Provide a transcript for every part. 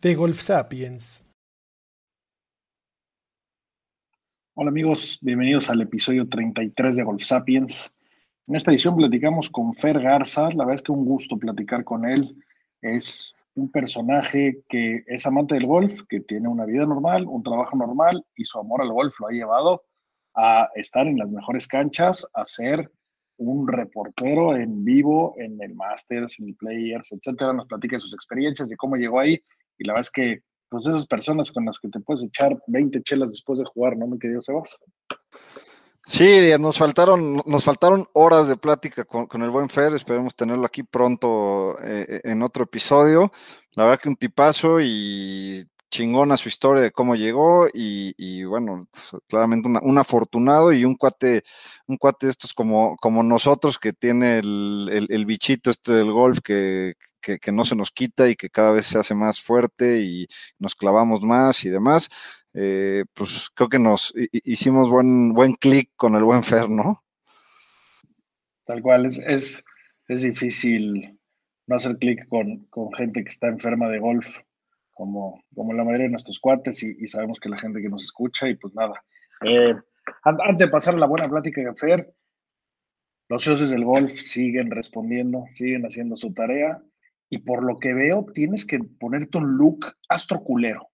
De Golf Sapiens. Hola amigos, bienvenidos al episodio 33 de Golf Sapiens. En esta edición platicamos con Fer Garza, la verdad es que un gusto platicar con él. Es un personaje que es amante del golf, que tiene una vida normal, un trabajo normal y su amor al golf lo ha llevado a estar en las mejores canchas, a ser un reportero en vivo en el Masters, en el Players, etcétera. Nos platica sus experiencias, de cómo llegó ahí. Y la verdad es que, pues, esas personas con las que te puedes echar 20 chelas después de jugar, ¿no, mi querido Sebas? Sí, nos faltaron, nos faltaron horas de plática con, el buen Fer. Esperemos tenerlo aquí pronto eh, en otro episodio. La verdad que un tipazo y chingona su historia de cómo llegó y, bueno, pues, claramente un afortunado y un cuate, un cuate de estos como, como nosotros que tiene el, el, bichito este del golf que, que, no se nos quita y que cada vez se hace más fuerte y nos clavamos más y demás. Eh, pues creo que nos hicimos buen, buen clic con el buen Fer, ¿no? Tal cual, es, es, es difícil no hacer clic con, con gente que está enferma de golf como, como la mayoría de nuestros cuates y, sabemos que la gente que nos escucha y pues nada. Eh, antes de pasar a la buena plática Fer, los socios del golf siguen respondiendo, siguen haciendo su tarea y por lo que veo tienes que ponerte un look astroculero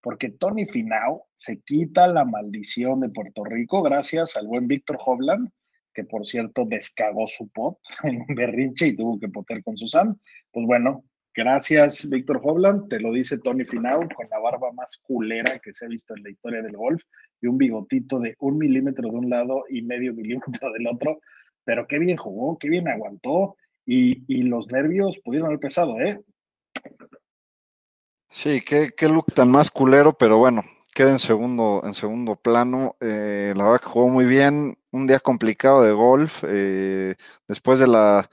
porque Tony Finau se quita la maldición de Puerto Rico gracias al buen Víctor Hovland, que por cierto descagó su pot en un berrinche y tuvo que poter con Susan. Pues bueno, Gracias, Víctor Hovland. Te lo dice Tony Finau con la barba más culera que se ha visto en la historia del golf y un bigotito de un milímetro de un lado y medio milímetro del otro. Pero qué bien jugó, qué bien aguantó y, los nervios pudieron haber pesado, ¿eh? Sí, qué, qué look tan más culero, pero bueno, queda en segundo, en segundo plano. Eh, la verdad que jugó muy bien, un día complicado de golf. Eh, después de la,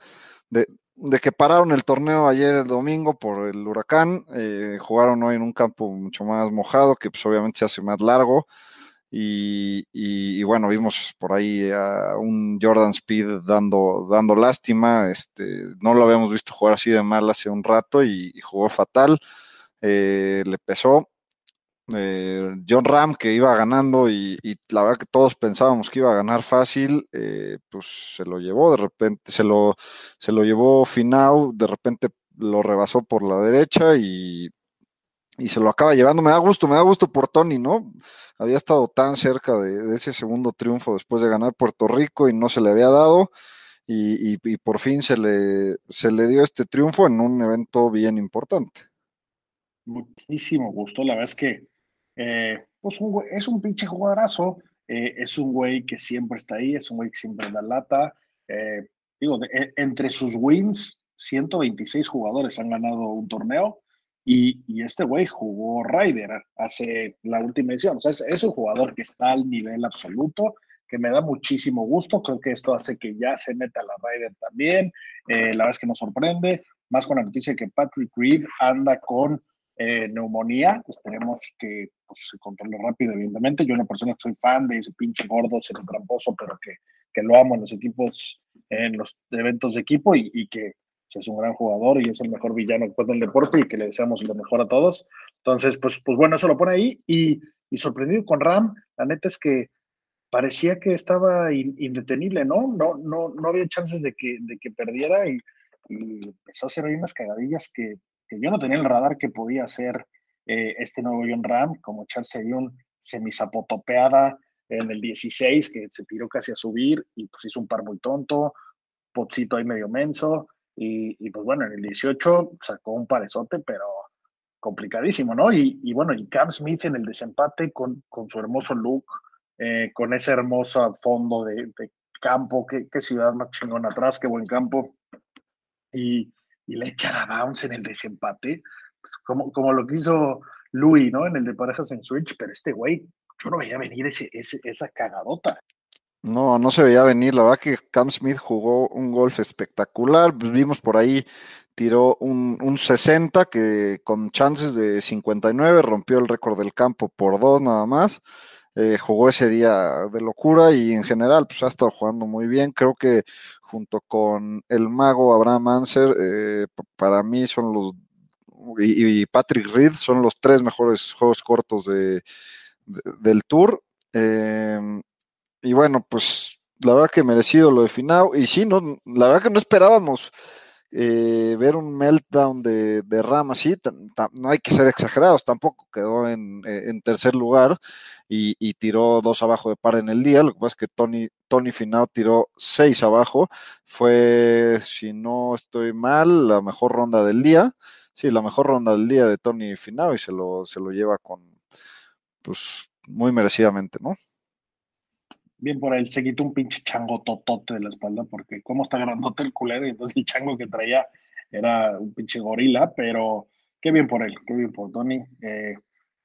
de, de que pararon el torneo ayer el domingo por el huracán, eh, jugaron hoy en un campo mucho más mojado, que pues obviamente se hace más largo. Y, bueno, vimos por ahí a un Jordan Speed dando, dando lástima. Este, no lo habíamos visto jugar así de mal hace un rato y, jugó fatal. Eh, le pesó. Eh, John Ram que iba ganando y, la verdad que todos pensábamos que iba a ganar fácil, eh, pues se lo llevó de repente, se lo, se lo llevó Finau, de repente lo rebasó por la derecha y, y, se lo acaba llevando. Me da gusto, me da gusto por Tony, ¿no? Había estado tan cerca de, ese segundo triunfo después de ganar Puerto Rico y no se le había dado. Y, y por fin se le, se le dio este triunfo en un evento bien importante. Muchísimo gusto, la verdad es que eh, pues es un pinche jugadorazo, eh, es un güey que siempre está ahí, es un güey que siempre da lata. Eh, digo, e, entre sus wins, 126 jugadores han ganado un torneo y, y este güey jugó Ryder hace la última edición. O sea, es, un jugador que está al nivel absoluto, que me da muchísimo gusto. Creo que esto hace que ya se meta la Ryder también. la verdad es que nos sorprende, más con la noticia que Patrick Reed anda con eh, neumonía, esperemos que pues, se controle rápido, evidentemente. Yo, una persona que soy fan de ese pinche gordo, ese tramposo, pero que, que, lo amo en los equipos, en los eventos de equipo y, y que pues, es un gran jugador y es el mejor villano del deporte y que le deseamos lo mejor a todos. Entonces, pues, pues bueno, eso lo pone ahí y, y sorprendido con Ram, la neta es que parecía que estaba indetenible, ¿no? No, no, no había chances de que, de que perdiera y, y empezó a hacer ahí unas cagadillas que que yo no tenía el radar que podía hacer eh, este nuevo John Ram, como echarse ahí un semizapotopeada en el 16, que se tiró casi a subir y pues hizo un par muy tonto, Potzito ahí medio menso, y, pues bueno, en el 18 sacó un parezote, pero complicadísimo, ¿no? Y, bueno, y Cam Smith en el desempate con, con su hermoso look, eh, con ese hermoso fondo de, campo, qué, qué ciudad más chingón atrás, qué buen campo. y, y le echa la bounce en el desempate, pues, como, como lo que hizo Louis, ¿no? En el de parejas en Switch, pero este güey, yo no veía venir ese, ese, esa cagadota. No, no se veía venir. La verdad que Cam Smith jugó un golf espectacular. Pues vimos por ahí, tiró un, un 60 que con chances de 59 rompió el récord del campo por dos nada más. Eh, jugó ese día de locura y en general pues ha estado jugando muy bien. Creo que junto con el mago Abraham Anser, eh, para mí son los y, Patrick Reed son los tres mejores juegos cortos de, del tour. Eh, y bueno, pues la verdad que merecido lo de Finau. Y sí, no, la verdad que no esperábamos eh, ver un meltdown de, de Ram así. no hay que ser exagerados, tampoco quedó en, eh, tercer lugar y, tiró dos abajo de par en el día. Lo que pasa es que Tony, Tony tiró seis abajo. Fue, si no estoy mal, la mejor ronda del día. Sí, la mejor ronda del día de Tony Finau y se lo, se lo lleva con, pues, muy merecidamente, ¿no? Bien por él, se quitó un pinche chango totote de la espalda, porque cómo está grandote el culero, entonces el chango que traía era un pinche gorila, pero qué bien por él, qué bien por Tony. Eh,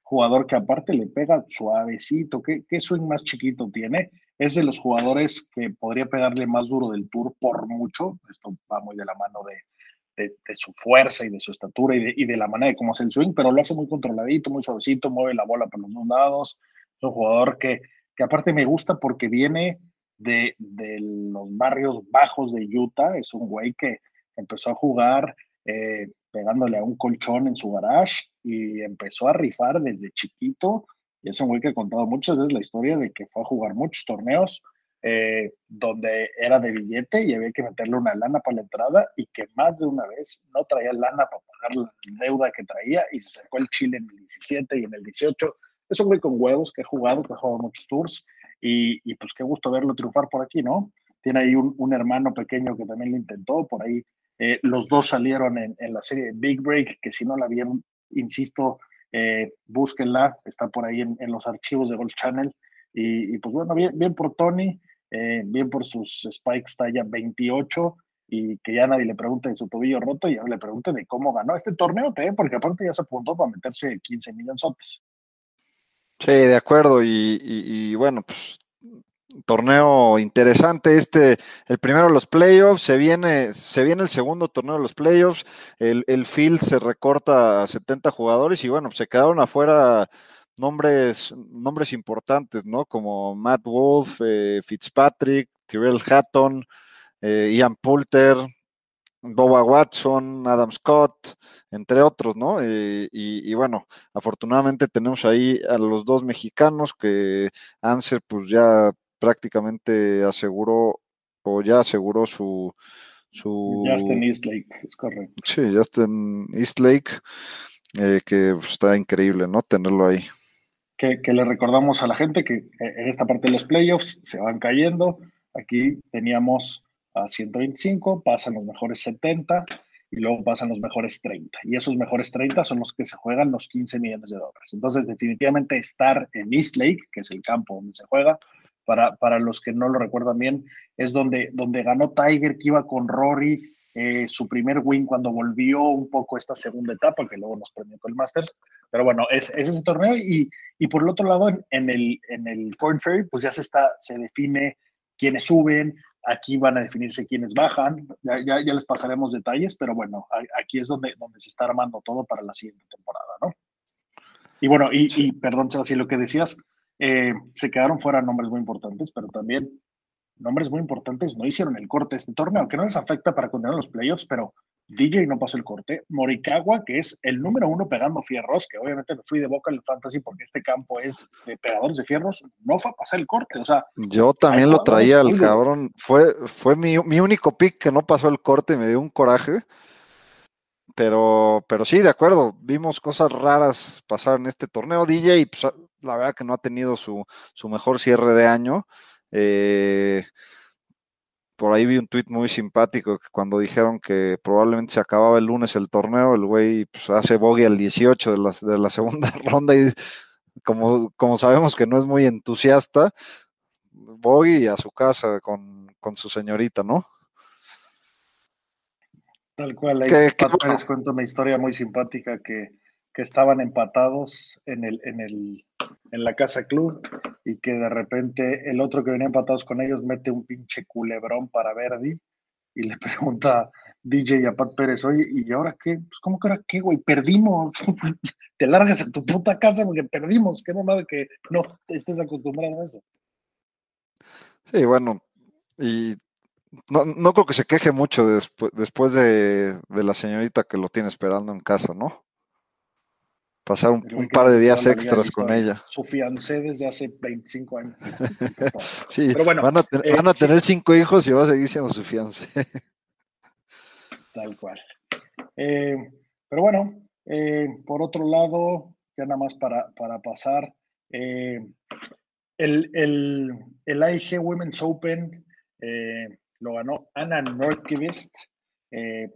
jugador que aparte le pega suavecito, ¿qué, swing más chiquito tiene. Es de los jugadores que podría pegarle más duro del tour por mucho. Esto va muy de la mano de, de, su fuerza y de su estatura y de, y de la manera de cómo hace el swing, pero lo hace muy controladito, muy suavecito, mueve la bola por los dos lados. Es un jugador que que aparte me gusta porque viene de, los barrios bajos de Utah, es un güey que empezó a jugar eh, pegándole a un colchón en su garage y empezó a rifar desde chiquito. Y es un güey que ha contado muchas veces la historia de que fue a jugar muchos torneos eh, donde era de billete y había que meterle una lana para la entrada y que más de una vez no traía lana para pagar la deuda que traía y se sacó el chile en el 17 y en el 18 es un güey con huevos que ha jugado, que ha jugado muchos tours y, y pues qué gusto verlo triunfar por aquí, ¿no? Tiene ahí un, un hermano pequeño que también lo intentó, por ahí eh, los dos salieron en, en, la serie Big Break, que si no la vieron, insisto, eh, búsquenla, está por ahí en, en, los archivos de Golf Channel. Y, y pues bueno, bien, bien por Tony, eh, bien por sus spikes talla 28 y que ya nadie le pregunte de su tobillo roto y ya le pregunte de cómo ganó este torneo, porque aparte ya se apuntó para meterse 15 millones. Sí, de acuerdo. Y, bueno, pues torneo interesante este, el primero de los playoffs, se viene, se viene el segundo torneo de los playoffs, el, el field se recorta a 70 jugadores y bueno, se quedaron afuera nombres, nombres importantes, ¿no? Como Matt Wolf, eh, Fitzpatrick, Tyrell Hatton, eh, Ian Poulter, Boba Watson, Adam Scott, entre otros, ¿no? Eh, y, bueno, afortunadamente tenemos ahí a los dos mexicanos que Anser pues ya prácticamente aseguró o ya aseguró su... su Justin Eastlake, es correcto. Sí, Justin Eastlake, eh, que pues, está increíble, ¿no? Tenerlo ahí. Que, que le recordamos a la gente que eh, en esta parte de los playoffs se van cayendo. Aquí teníamos a 125, pasan los mejores 70 y luego pasan los mejores 30. Y esos mejores 30 son los que se juegan los 15 millones de dólares. Entonces, definitivamente estar en East Lake, que es el campo donde se juega, para, para los que no lo recuerdan bien, es donde, donde ganó Tiger, que iba con Rory, eh, su primer win cuando volvió un poco esta segunda etapa, que luego nos premió con el Masters. Pero bueno, es, es ese torneo. Y, y, por el otro lado, en, el, en el Corn Ferry, pues ya se, está, se define quiénes suben, Aquí van a definirse quiénes bajan, ya, ya, les pasaremos detalles, pero bueno, aquí es donde, donde se está armando todo para la siguiente temporada, ¿no? Y bueno, y, y perdón, Sebastián, lo que decías, eh, se quedaron fuera nombres muy importantes, pero también nombres muy importantes no hicieron el corte de este torneo, aunque no les afecta para continuar los playoffs, pero DJ no pasó el corte. Morikawa, que es el número uno pegando fierros, que obviamente me fui de boca en el fantasy porque este campo es de pegadores de fierros, no fue a pasar el corte. O sea, yo también lo traía al cabrón. Fue, fue mi, mi, único pick que no pasó el corte, me dio un coraje. Pero, pero sí, de acuerdo. Vimos cosas raras pasar en este torneo. DJ, pues, la verdad que no ha tenido su, su mejor cierre de año. Eh, por ahí vi un tuit muy simpático que cuando dijeron que probablemente se acababa el lunes el torneo, el güey pues, hace bogey al 18 de la, de la segunda ronda y como, como sabemos que no es muy entusiasta, bogey a su casa con, con su señorita, ¿no? Tal cual, ahí Que- que Pat bueno. Pérez cuenta una historia muy simpática que, que estaban empatados en, el, en, el, en la casa club y que de repente el otro que venía empatados con ellos mete un pinche culebrón para Verdi y le pregunta DJ a Pat Pérez, oye, ¿y ahora qué? Pues, ¿cómo que ahora qué, güey? Perdimos. Te largas a tu puta casa porque perdimos. Qué mamada que no estés acostumbrado a eso. Sí, bueno, y no, no creo que se queje mucho despu- después de, de la señorita que lo tiene esperando en casa, ¿no? Pasar un, par de días extras con ella. Su fiancé desde hace 25 años. Sí, Pero bueno, van a, ten- eh, van a sí. tener cinco hijos y va a seguir siendo su fiancé. Tal cual. Eh, pero bueno, eh, por otro lado, ya nada más para, para pasar, eh, el, el, el AIG Women's Open lo ganó Anna Nordqvist,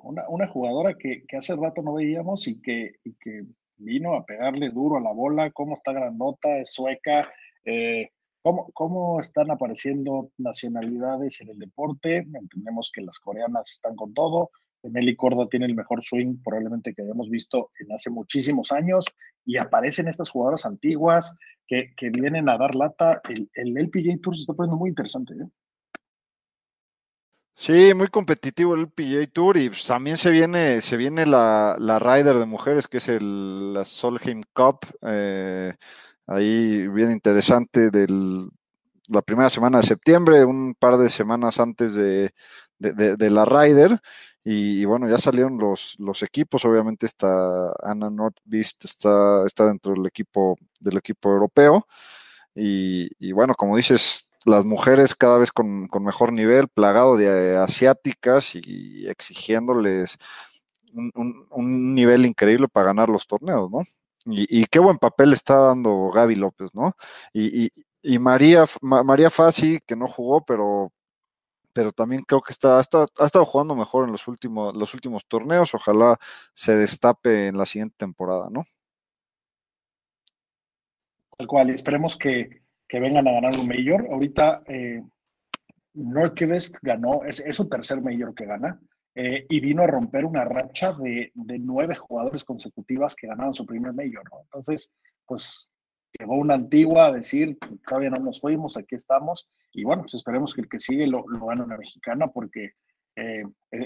una, una jugadora que, que hace rato no veíamos y que, y que vino a pegarle duro a la bola, cómo está grandota, es sueca, eh, cómo, cómo están apareciendo nacionalidades en el deporte. Entendemos que las coreanas están con todo, Nelly Corda tiene el mejor swing probablemente que hayamos visto en hace muchísimos años y aparecen estas jugadoras antiguas que, que vienen a dar lata. El, el LPGA Tour se está poniendo muy interesante. ¿eh? Sí, muy competitivo el PGA Tour y pues, también se viene, se viene la, la de mujeres, que es el, la Solheim Cup. eh, ahí bien interesante del, la primera semana de septiembre, un par de semanas antes de, de, de- la Ryder. Y, bueno, ya salieron los, los equipos. Obviamente está Anna Nordqvist, está, está dentro del equipo, del equipo europeo. Y, y bueno, como dices, las mujeres cada vez con, con mejor nivel, plagado de eh, asiáticas y exigiéndoles un, un- nivel increíble para ganar los torneos, ¿no? Y, y qué buen papel está dando Gaby López, ¿no? Y, y- y María, Ma- María Fassi, que no jugó, pero, pero también creo que está, ha, estado, ha estado jugando mejor en los últimos, los últimos torneos. Ojalá se destape en la siguiente temporada, ¿no? Tal cual, esperemos que, que vengan a ganar un mayor. Ahorita eh, ganó, es, es su tercer mayor que gana, eh, y vino a romper una racha de, de nueve jugadores consecutivas que ganaron su primer mayor, ¿no? Entonces, pues llegó una antigua a decir, todavía no nos fuimos, aquí estamos, y bueno, pues esperemos que el que sigue lo, lo gane una mexicana, porque eh,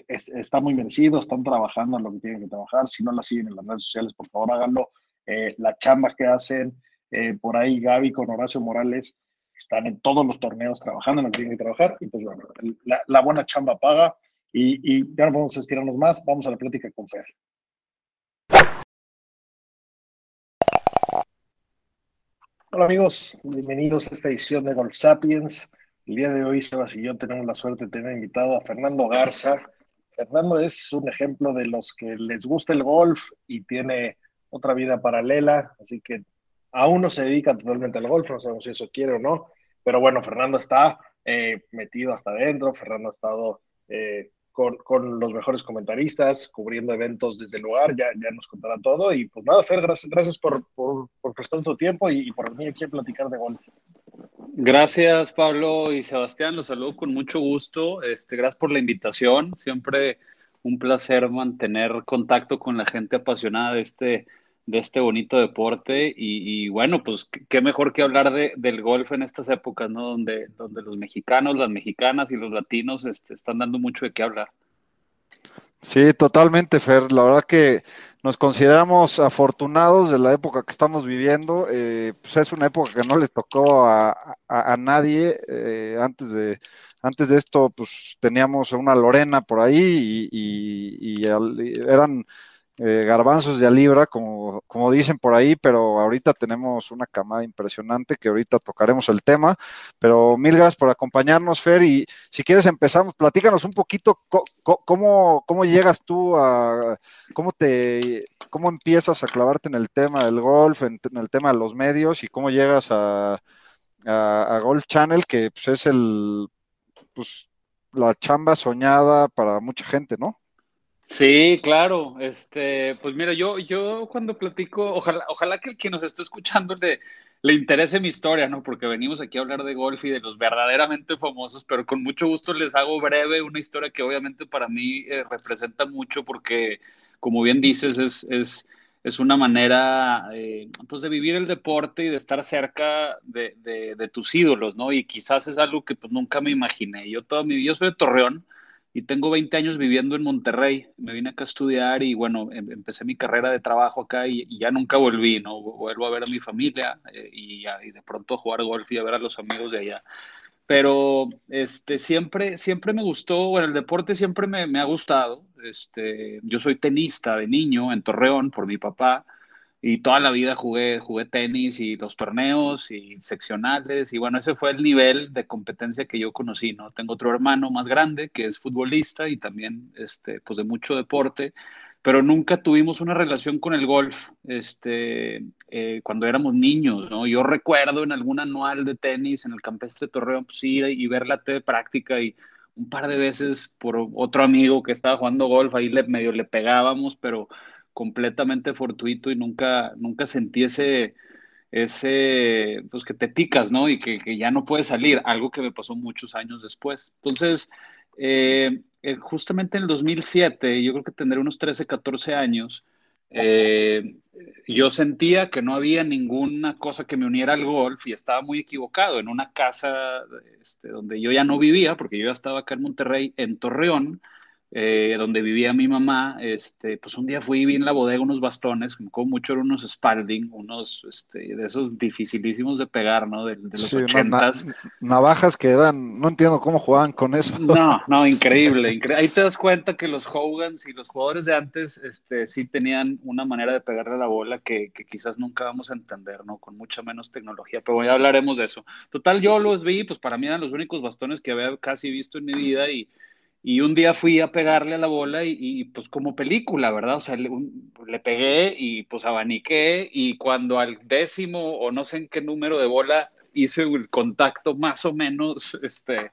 es- está muy merecido, están trabajando en lo que tienen que trabajar, si no la siguen en las redes sociales, por favor háganlo, Eh, la chamba que hacen, eh, por ahí Gaby con Horacio Morales están en todos los torneos trabajando en tienen que trabajar, y pues bueno, la, buena chamba paga, y, y ya no vamos a estirarnos más, vamos a la plática con Fer. Hola amigos, bienvenidos a esta edición de Golf Sapiens. El día de hoy, Sebas y yo tenemos la suerte de tener invitado a Fernando Garza. Fernando es un ejemplo de los que les gusta el golf y tiene otra vida paralela, así que aún no se dedica totalmente al golf, no sabemos si eso quiere o no, pero bueno, Fernando está eh, metido hasta adentro, Fernando ha estado eh, con, los mejores comentaristas, cubriendo eventos desde el lugar, ya, ya nos contará todo. Y pues nada, Fer, gracias, gracias por, por, por prestar tu tiempo y, y, por venir aquí a platicar de golf. Gracias, Pablo y Sebastián, los saludo con mucho gusto. Este, gracias por la invitación. Siempre un placer mantener contacto con la gente apasionada de este, de este bonito deporte. Y, bueno, pues qué mejor que hablar de, del golf en estas épocas, ¿no? Donde, donde los mexicanos, las mexicanas y los latinos este, están dando mucho de qué hablar. Sí, totalmente, Fer. La verdad que nos consideramos afortunados de la época que estamos viviendo. Eh, pues es una época que no les tocó a, a, nadie. Eh, antes de antes de esto, pues teníamos una Lorena por ahí y, eran eh, garbanzos de a libra, como, dicen por ahí, pero ahorita tenemos una camada impresionante que ahorita tocaremos el tema. Pero mil gracias por acompañarnos, Fer. Y si quieres empezamos, platícanos un poquito cómo, cómo llegas tú a, cómo te, cómo empiezas a clavarte en el tema del golf, en, en el tema de los medios y cómo llegas a, a, a Golf Channel, que pues, es el, pues, la chamba soñada para mucha gente, ¿no? Sí, claro. Este, pues mira, yo, yo cuando platico, ojalá, ojalá que el que nos esté escuchando le, le interese mi historia, ¿no? Porque venimos aquí a hablar de golf y de los verdaderamente famosos, pero con mucho gusto les hago breve una historia que obviamente para mí eh, representa mucho porque, como bien dices, es, es, es una manera eh, pues de vivir el deporte y de estar cerca de, de, de, tus ídolos, ¿no? Y quizás es algo que pues nunca me imaginé. Yo toda mi yo soy de Torreón y tengo 20 años viviendo en Monterrey. Me vine acá a estudiar y bueno, em, empecé mi carrera de trabajo acá y, ya nunca volví, ¿no? Vuelvo a ver a mi familia eh, y, y, de pronto jugar golf y a ver a los amigos de allá. Pero este, siempre, siempre me gustó, bueno, el deporte siempre me, me ha gustado. Este, yo soy tenista de niño en Torreón por mi papá y toda la vida jugué, jugué tenis y los torneos y seccionales y bueno, ese fue el nivel de competencia que yo conocí, ¿no? Tengo otro hermano más grande que es futbolista y también, este, pues de mucho deporte, pero nunca tuvimos una relación con el golf, este, eh, cuando éramos niños, ¿no? Yo recuerdo en algún anual de tenis en el campestre Torreón, pues ir y ver la T de práctica y un par de veces por otro amigo que estaba jugando golf, ahí le, medio le pegábamos, pero completamente fortuito y nunca, nunca sentí ese, ese, pues que te picas, ¿no? Y que, que, ya no puedes salir, algo que me pasó muchos años después. Entonces, eh, eh, justamente en el 2007, yo creo que tendré unos 13, 14 años, eh, yo sentía que no había ninguna cosa que me uniera al golf y estaba muy equivocado en una casa este, donde yo ya no vivía, porque yo ya estaba acá en Monterrey, en Torreón, eh, donde vivía mi mamá, este, pues un día fui y vi en la bodega unos bastones, como mucho eran unos Spalding, unos este, de esos dificilísimos de pegar, ¿no? De, de los Sí, ochentas. na- navajas que eran, no entiendo cómo jugaban con eso. No, no, increíble, incre- Ahí te das cuenta que los Hogans y los jugadores de antes, este, sí tenían una manera de pegarle a la bola que, que quizás nunca vamos a entender, ¿no? Con mucha menos tecnología, pero ya hablaremos de eso. Total, yo los vi, pues para mí eran los únicos bastones que había casi visto en mi vida y, y un día fui a pegarle a la bola y, y, pues como película, ¿verdad? O sea, le, un- le pegué y pues abaniqué y cuando al décimo o no sé en qué número de bola hice el contacto más o menos este,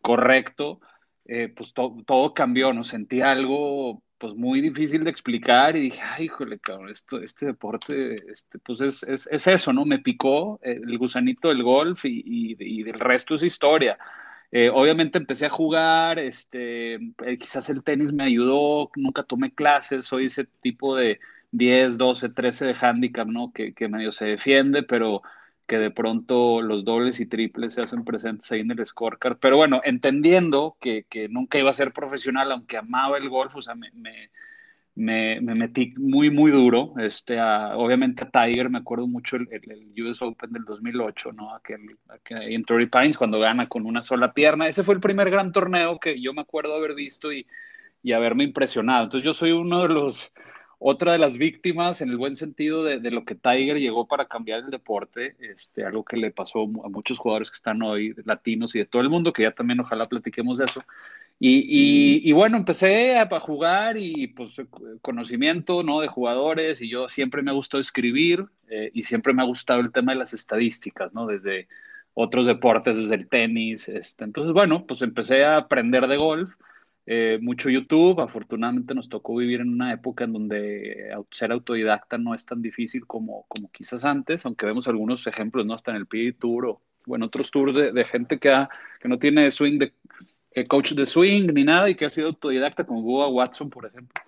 correcto, eh, pues to- todo cambió, ¿no? Sentí algo pues muy difícil de explicar y dije, ay, híjole, cabrón, esto, este deporte, este, pues es, es, es eso, ¿no? Me picó eh, el gusanito del golf y, y, y del resto es historia. Eh, obviamente empecé a jugar, este, eh, quizás el tenis me ayudó, nunca tomé clases, soy ese tipo de 10, 12, 13 de handicap, ¿no? Que, que medio se defiende, pero que de pronto los dobles y triples se hacen presentes ahí en el scorecard. Pero bueno, entendiendo que, que nunca iba a ser profesional, aunque amaba el golf, o sea, me, me, me, me metí muy, muy duro. Este, obviamente a Tiger, me acuerdo mucho el, US Open del 2008, ¿no? Aquel, aquel, en Torrey Pines, cuando gana con una sola pierna. Ese fue el primer gran torneo que yo me acuerdo haber visto y, y haberme impresionado. Entonces yo soy uno de los, otra de las víctimas en el buen sentido de, de lo que Tiger llegó para cambiar el deporte, este, algo que le pasó a muchos jugadores que están hoy, latinos y de todo el mundo, que ya también ojalá platiquemos de eso. Y, y, y bueno, empecé a, jugar y pues conocimiento, ¿no? De jugadores y yo siempre me ha gustado escribir eh, y siempre me ha gustado el tema de las estadísticas, ¿no? Desde otros deportes, desde el tenis. Este. Entonces, bueno, pues empecé a aprender de golf, eh, mucho YouTube. Afortunadamente nos tocó vivir en una época en donde ser autodidacta no es tan difícil como, como quizás antes, aunque vemos algunos ejemplos, ¿no? Hasta en el PGA Tour o, bueno, otros tours de, de gente que, ha, que no tiene swing de eh, coach de swing ni nada y que ha sido autodidacta, como Bubba Watson, por ejemplo.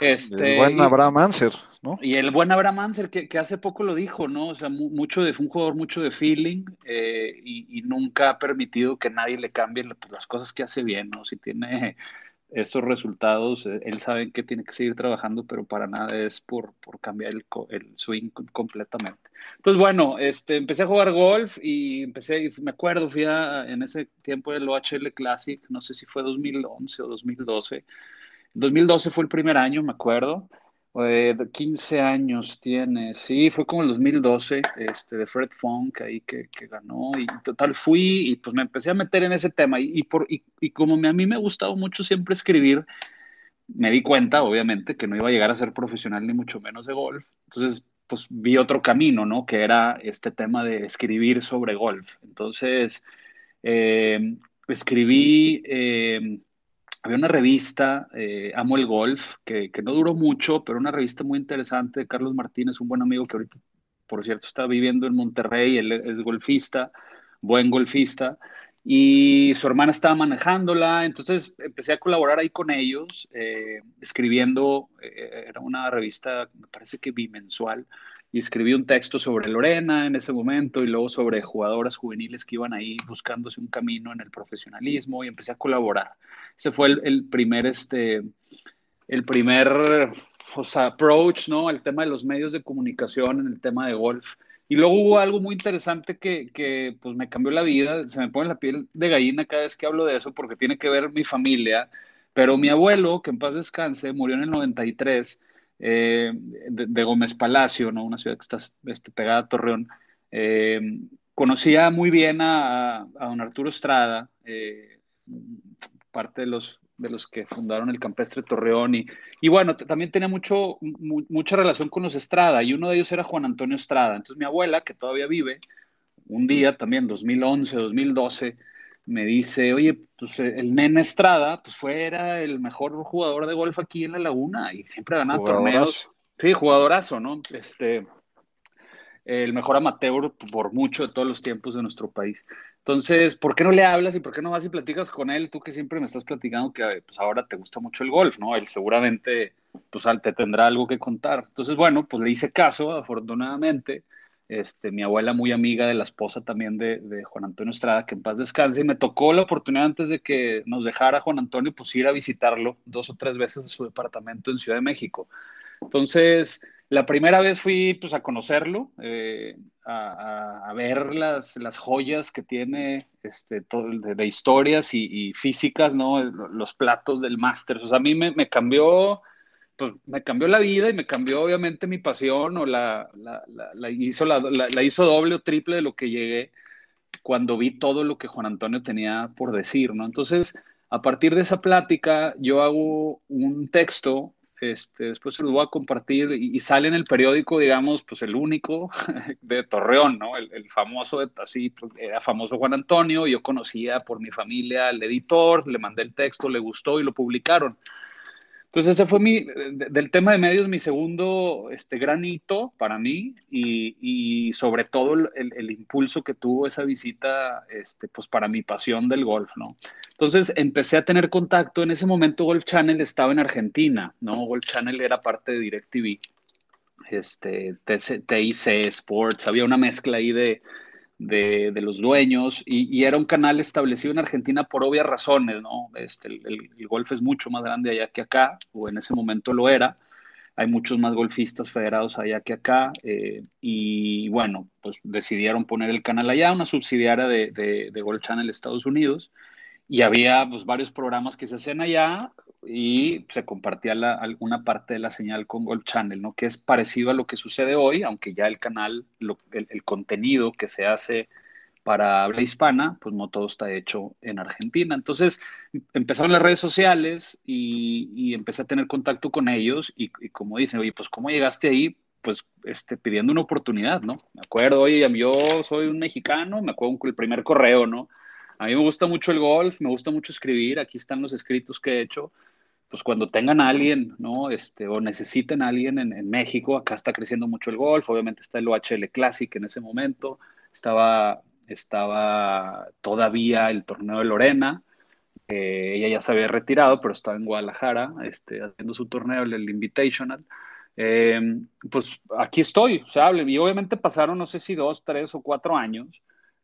Este, el buen Abraham Anser, ¿no? Y el buen Abraham Anser, que, que, hace poco lo dijo, ¿no? O sea, mu mucho de, fue un jugador mucho de feeling eh, y, y, nunca ha permitido que nadie le cambie pues, las cosas que hace bien, ¿no? Si tiene esos resultados, eh, él sabe que tiene que seguir trabajando, pero para nada es por, por cambiar el, el, swing completamente. Entonces, bueno, este, empecé a jugar golf y empecé, me acuerdo, fui a, en ese tiempo del OHL Classic, no sé si fue 2011 o 2012. 2012 fue el primer año, me acuerdo. Eh, 15 años tiene, sí, fue como el 2012, este, de Fred Funk ahí que, que, ganó y total fui y pues me empecé a meter en ese tema y, y por, y, y como me, a mí me ha gustado mucho siempre escribir, me di cuenta, obviamente, que no iba a llegar a ser profesional ni mucho menos de golf, entonces pues vi otro camino, ¿no? Que era este tema de escribir sobre golf. Entonces, eh, escribí... Eh, había una revista, eh, Amo el Golf, que, que, no duró mucho, pero una revista muy interesante de Carlos Martínez, un buen amigo que ahorita por cierto está viviendo en Monterrey, él es golfista, buen golfista, y su hermana estaba manejándola, entonces empecé a colaborar ahí con ellos, eh, escribiendo, eh, era una revista, me parece que bimensual, y escribí un texto sobre Lorena en ese momento y luego sobre jugadoras juveniles que iban ahí buscándose un camino en el profesionalismo y empecé a colaborar. Ese fue el, primer, este, el primer o sea, approach, ¿no? El tema de los medios de comunicación en el tema de golf. Y luego hubo algo muy interesante que, que, pues me cambió la vida, se me pone la piel de gallina cada vez que hablo de eso porque tiene que ver mi familia, pero mi abuelo, que en paz descanse, murió en el 93 eh, de, Gómez Palacio, ¿no? una ciudad que está este, pegada a Torreón, eh, conocía muy bien a, don Arturo Estrada, eh, parte de los, de los que fundaron el campestre Torreón, y, y bueno, también tenía mucho, mucha relación con los Estrada, y uno de ellos era Juan Antonio Estrada. Entonces mi abuela, que todavía vive, un día también, 2011, 2012, me dice, oye, pues eh, el Nene Estrada, pues fue, era el mejor jugador de golf aquí en la Laguna y siempre ganaba torneos. Sí, jugadorazo, ¿no? Este, el mejor amateur por mucho de todos los tiempos de nuestro país. Entonces, ¿por qué no le hablas y por qué no vas y platicas con él? Tú que siempre me estás platicando que pues ahora te gusta mucho el golf, ¿no? Él seguramente pues te tendrá algo que contar. Entonces, bueno, pues le hice caso, afortunadamente. Este, mi abuela muy amiga de la esposa también de, Juan Antonio Estrada, que en paz descanse, y me tocó la oportunidad antes de que nos dejara Juan Antonio, pues ir a visitarlo dos o tres veces en su departamento en Ciudad de México. Entonces, la primera vez fui pues a conocerlo, eh, a, ver las, las, joyas que tiene este, todo, de, historias y, físicas, ¿no? Los platos del Masters. O sea, a mí me, cambió pues me cambió la vida y me cambió obviamente mi pasión o la, la, hizo, la, hizo doble o triple de lo que llegué cuando vi todo lo que Juan Antonio tenía por decir, ¿no? Entonces, a partir de esa plática, yo hago un texto, este, después se lo voy a compartir y, sale en el periódico, digamos, pues el único de Torreón, ¿no? El, el famoso, así, pues, era famoso Juan Antonio, yo conocía por mi familia al editor, le mandé el texto, le gustó y lo publicaron. Entonces ese fue mi, del tema de medios, mi segundo este, gran hito para mí y, sobre todo el, el, impulso que tuvo esa visita este, pues para mi pasión del golf, ¿no? Entonces empecé a tener contacto, en ese momento Golf Channel estaba en Argentina, ¿no? Golf Channel era parte de DirecTV, este, TIC Sports, había una mezcla ahí de, de, los dueños y, era un canal establecido en Argentina por obvias razones, ¿no? Este, el, golf es mucho más grande allá que acá, o en ese momento lo era. Hay muchos más golfistas federados allá que acá eh, y bueno, pues decidieron poner el canal allá, una subsidiaria de, de, de Golf Channel Estados Unidos y había pues, varios programas que se hacían allá y se compartía alguna parte de la señal con Golf Channel, ¿no? Que es parecido a lo que sucede hoy, aunque ya el canal, el, contenido que se hace para habla hispana, pues no todo está hecho en Argentina. Entonces empezaron las redes sociales y, empecé a tener contacto con ellos y, como dicen, oye, pues ¿cómo llegaste ahí? Pues este, pidiendo una oportunidad, ¿no? Me acuerdo, oye, yo soy un mexicano, me acuerdo el primer correo, ¿no? A mí me gusta mucho el golf, me gusta mucho escribir, aquí están los escritos que he hecho. Pues cuando tengan alguien, ¿no? Este, o necesiten alguien en, México, acá está creciendo mucho el golf, obviamente está el OHL Classic en ese momento, estaba, estaba todavía el torneo de Lorena, ella ya se había retirado, pero estaba en Guadalajara este, haciendo su torneo, el, Invitational. Eh, pues aquí estoy, o sea. Y obviamente pasaron, no sé si dos, tres o cuatro años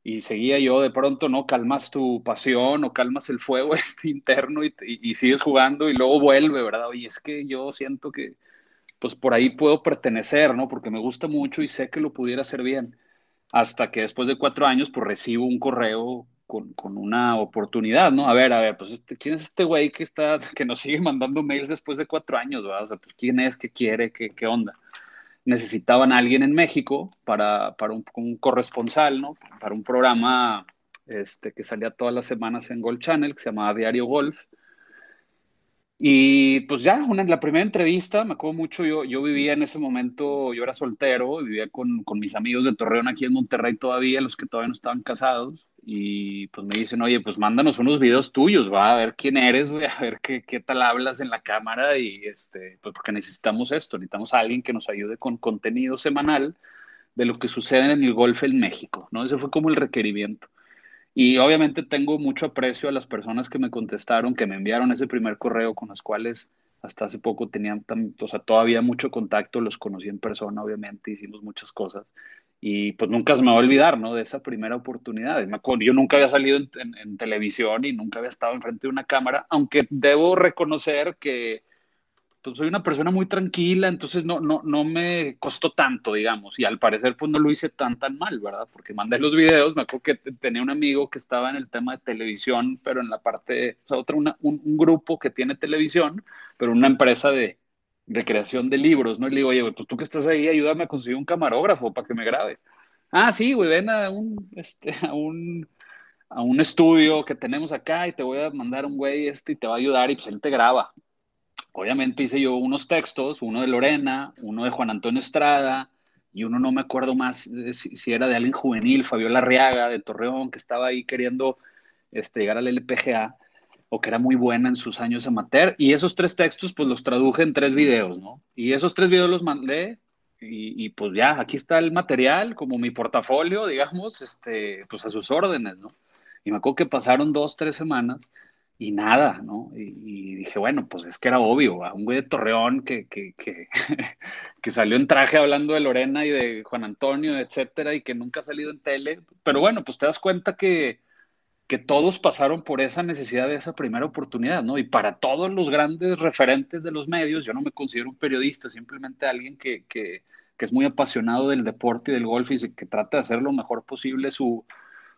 y seguía yo de pronto, ¿no? Calmas tu pasión o calmas el fuego este interno y, sigues jugando y luego vuelve, ¿verdad? Oye, es que yo siento que pues por ahí puedo pertenecer, ¿no? Porque me gusta mucho y sé que lo pudiera hacer bien. Hasta que después de cuatro años, pues recibo un correo con, con una oportunidad, ¿no? A ver, a ver, pues este, ¿quién es este güey que está, que nos sigue mandando mails después de cuatro años, ¿verdad? O sea, pues ¿quién es? ¿Qué quiere? ¿Qué, qué onda? Necesitaban a alguien en México para, para un, corresponsal, ¿no? Para un programa este, que salía todas las semanas en Golf Channel, que se llamaba Diario Golf. Y pues ya, una, la primera entrevista, me acuerdo mucho, yo, yo vivía en ese momento, yo era soltero, vivía con, con mis amigos de Torreón aquí en Monterrey todavía, los que todavía no estaban casados y pues me dicen, oye, pues mándanos unos videos tuyos, va a ver quién eres, voy a ver qué, qué, tal hablas en la cámara y este, pues porque necesitamos esto, necesitamos a alguien que nos ayude con contenido semanal de lo que sucede en el golf en México, ¿no? Ese fue como el requerimiento. Y obviamente tengo mucho aprecio a las personas que me contestaron, que me enviaron ese primer correo con las cuales hasta hace poco tenían, o sea, todavía mucho contacto, los conocí en persona, obviamente, hicimos muchas cosas. Y pues nunca se me va a olvidar, ¿no? De esa primera oportunidad. Me yo nunca había salido en, en televisión y nunca había estado enfrente de una cámara, aunque debo reconocer que pues soy una persona muy tranquila, entonces no, no, no me costó tanto, digamos, y al parecer pues no lo hice tan, tan mal, ¿verdad? Porque mandé los videos, me acuerdo que tenía un amigo que estaba en el tema de televisión, pero en la parte, o sea, otra, un, un, grupo que tiene televisión, pero una empresa de, de creación de libros, ¿no? Y le digo, oye, pues tú que estás ahí, ayúdame a conseguir un camarógrafo para que me grabe. Ah, sí, güey, ven a un, este, a un, a un estudio que tenemos acá y te voy a mandar un güey este y te va a ayudar y pues él te graba obviamente hice yo unos textos, uno de Lorena, uno de Juan Antonio Estrada y uno no me acuerdo más si, era de alguien juvenil, Fabiola Arriaga de Torreón, que estaba ahí queriendo este, llegar al LPGA o que era muy buena en sus años amateur. Y esos tres textos pues los traduje en tres videos, ¿no? Y esos tres videos los mandé y, y, pues ya, aquí está el material, como mi portafolio, digamos, este, pues a sus órdenes, ¿no? Y me acuerdo que pasaron dos, tres semanas y nada, ¿no? Y, dije, bueno, pues es que era obvio, a un güey de Torreón que, que, que, que, salió en traje hablando de Lorena y de Juan Antonio, etcétera, y que nunca ha salido en tele. Pero bueno, pues te das cuenta que, que todos pasaron por esa necesidad de esa primera oportunidad, ¿no? Y para todos los grandes referentes de los medios, yo no me considero un periodista, simplemente alguien que, que, es muy apasionado del deporte y del golf y que trata de hacer lo mejor posible su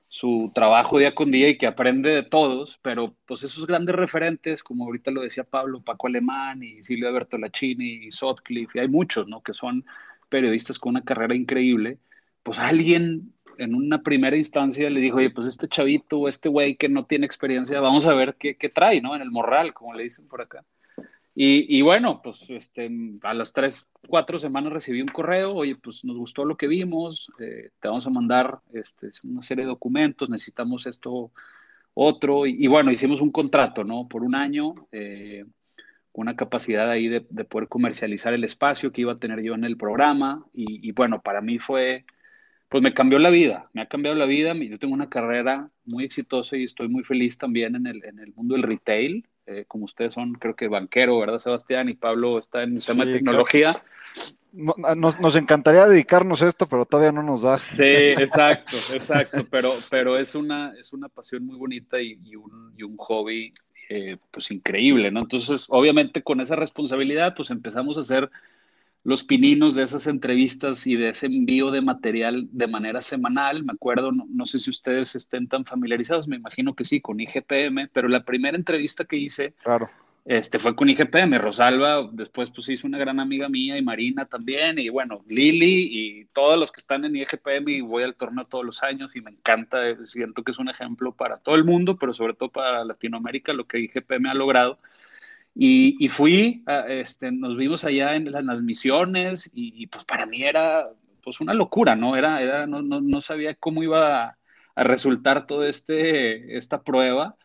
su trabajo día con día y que aprende de todos, pero pues esos grandes referentes, como ahorita lo decía Pablo, Paco Alemán y Silvio Bertolacini y Sotcliffe, y hay muchos, ¿no? Que son periodistas con una carrera increíble, pues alguien en una primera instancia le dijo, oye, pues este chavito, este güey que no tiene experiencia, vamos a ver qué, qué trae, ¿no? En el morral, como le dicen por acá. Y, y, bueno, pues este, a las tres, cuatro semanas recibí un correo, oye, pues nos gustó lo que vimos, eh, te vamos a mandar este, una serie de documentos, necesitamos esto, otro, y, bueno, hicimos un contrato, ¿no? Por un año, eh, una capacidad ahí de, de, poder comercializar el espacio que iba a tener yo en el programa, y, y bueno, para mí fue, pues me cambió la vida, me ha cambiado la vida, yo tengo una carrera muy exitosa y estoy muy feliz también en el, en el mundo del retail, eh, como ustedes son, creo que banquero, ¿verdad, Sebastián? Y Pablo está en el tema de tecnología. Ah, nos, encantaría dedicarnos a esto, pero todavía no nos da. Sí, exacto, exacto, pero, pero es, una, es una pasión muy bonita y, un, y un, hobby eh, pues increíble, ¿no? Entonces, obviamente con esa responsabilidad, pues empezamos a hacer los pininos de esas entrevistas y de ese envío de material de manera semanal. Me acuerdo, no, sé si ustedes estén tan familiarizados, me imagino que sí, con IGPM, pero la primera entrevista que hice claro. este, fue con IGPM. Rosalba después pues hizo una gran amiga mía y Marina también, y bueno, Lili y todos los que están en IGPM y voy al torneo todos los años y me encanta, siento que es un ejemplo para todo el mundo, pero sobre todo para Latinoamérica, lo que IGPM ha logrado. Y, fui, este, nos vimos allá en las, misiones y, pues para mí era pues una locura, ¿no? Era, era no, no, no sabía cómo iba a, resultar toda este, esta prueba,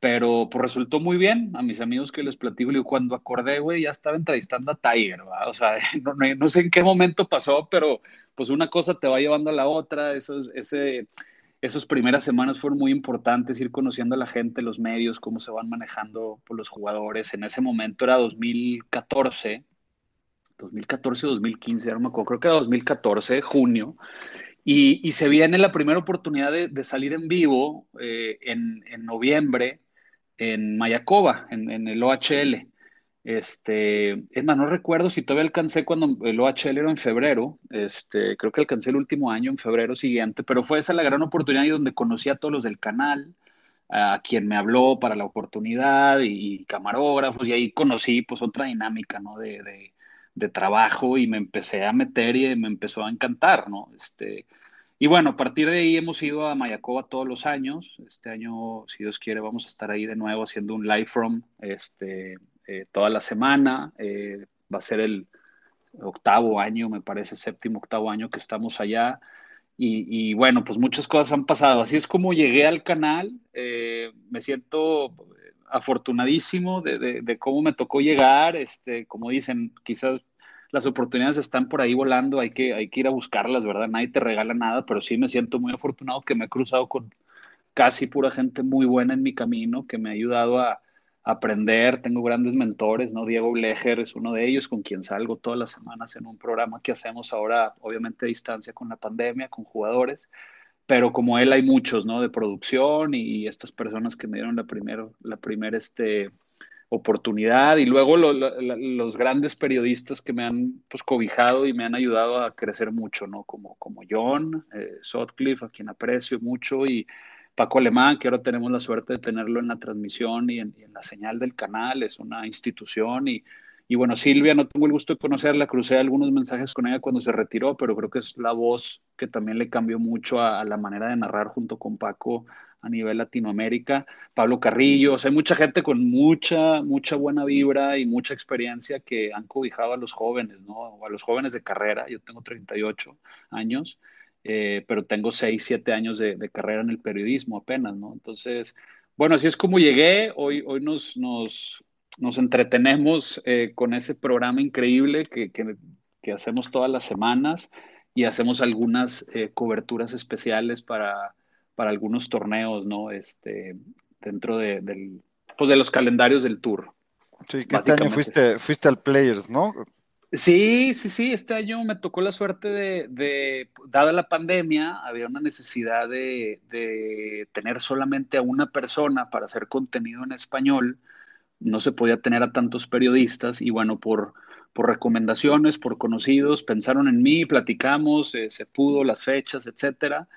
pero pues resultó muy bien. A mis amigos que les platico, y cuando acordé, güey, ya estaba entrevistando a Tiger, ¿verdad? O sea, no, no, sé en qué momento pasó, pero pues una cosa te va llevando a la otra, eso, ese esas primeras semanas fueron muy importantes, ir conociendo a la gente, los medios, cómo se van manejando por los jugadores. En ese momento era 2014, 2014 2015, no me acuerdo, creo que era 2014, junio, y, se viene la primera oportunidad de, salir en vivo eh, en, noviembre en Mayacoba, en el OHL. Este, es más, no recuerdo si todavía alcancé cuando el OHL era en febrero, este, creo que alcancé el último año en febrero siguiente, pero fue esa la gran oportunidad y donde conocí a todos los del canal, a quien me habló para la oportunidad y, camarógrafos, y ahí conocí pues otra dinámica, ¿no? De, de, de, trabajo y me empecé a meter y me empezó a encantar, ¿no? Este, y bueno, a partir de ahí hemos ido a Mayacoba todos los años. Este año, si Dios quiere, vamos a estar ahí de nuevo haciendo un live from, este, eh, toda la semana. Eh, va a ser el octavo año, me parece, séptimo, octavo año que estamos allá. Y, bueno, pues muchas cosas han pasado. Así es como llegué al canal. Eh, me siento afortunadísimo de, de, cómo me tocó llegar. Este, como dicen, quizás las oportunidades están por ahí volando, hay que, hay que ir a buscarlas, ¿verdad? Nadie te regala nada, pero sí me siento muy afortunado que me he cruzado con casi pura gente muy buena en mi camino, que me ha ayudado a, aprender, tengo grandes mentores, ¿no? Diego Blecher es uno de ellos, con quien salgo todas las semanas en un programa que hacemos ahora, obviamente a distancia con la pandemia, con jugadores, pero como él hay muchos, ¿no? De producción y, estas personas que me dieron la primera, la primera, este, oportunidad y luego los grandes periodistas que me han pues, cobijado y me han ayudado a crecer mucho, ¿no? Como, como John eh, a quien aprecio mucho, y Paco Alemán, que ahora tenemos la suerte de tenerlo en la transmisión y en, la señal del canal, es una institución y, bueno, Silvia, no tengo el gusto de conocerla, crucé algunos mensajes con ella cuando se retiró, pero creo que es la voz que también le cambió mucho a, la manera de narrar junto con Paco a nivel Latinoamérica, Pablo Carrillo, o sea, hay mucha gente con mucha, mucha buena vibra y mucha experiencia que han cobijado a los jóvenes, ¿no? A los jóvenes de carrera, yo tengo 38 años, eh, pero tengo 6, 7 años de, carrera en el periodismo apenas, ¿no? Entonces, bueno, así es como llegué, hoy, hoy nos, nos, nos entretenemos eh, con ese programa increíble que, que, que, hacemos todas las semanas y hacemos algunas eh, coberturas especiales para para algunos torneos, ¿no? Este, dentro de, del, pues de los calendarios del tour. Sí, que este año fuiste, fuiste al Players, ¿no? Sí, sí, sí, este año me tocó la suerte de, de dada la pandemia, había una necesidad de, de, tener solamente a una persona para hacer contenido en español, no se podía tener a tantos periodistas y bueno, por, recomendaciones, por conocidos, pensaron en mí, platicamos, eh, se pudo, las fechas, etcétera.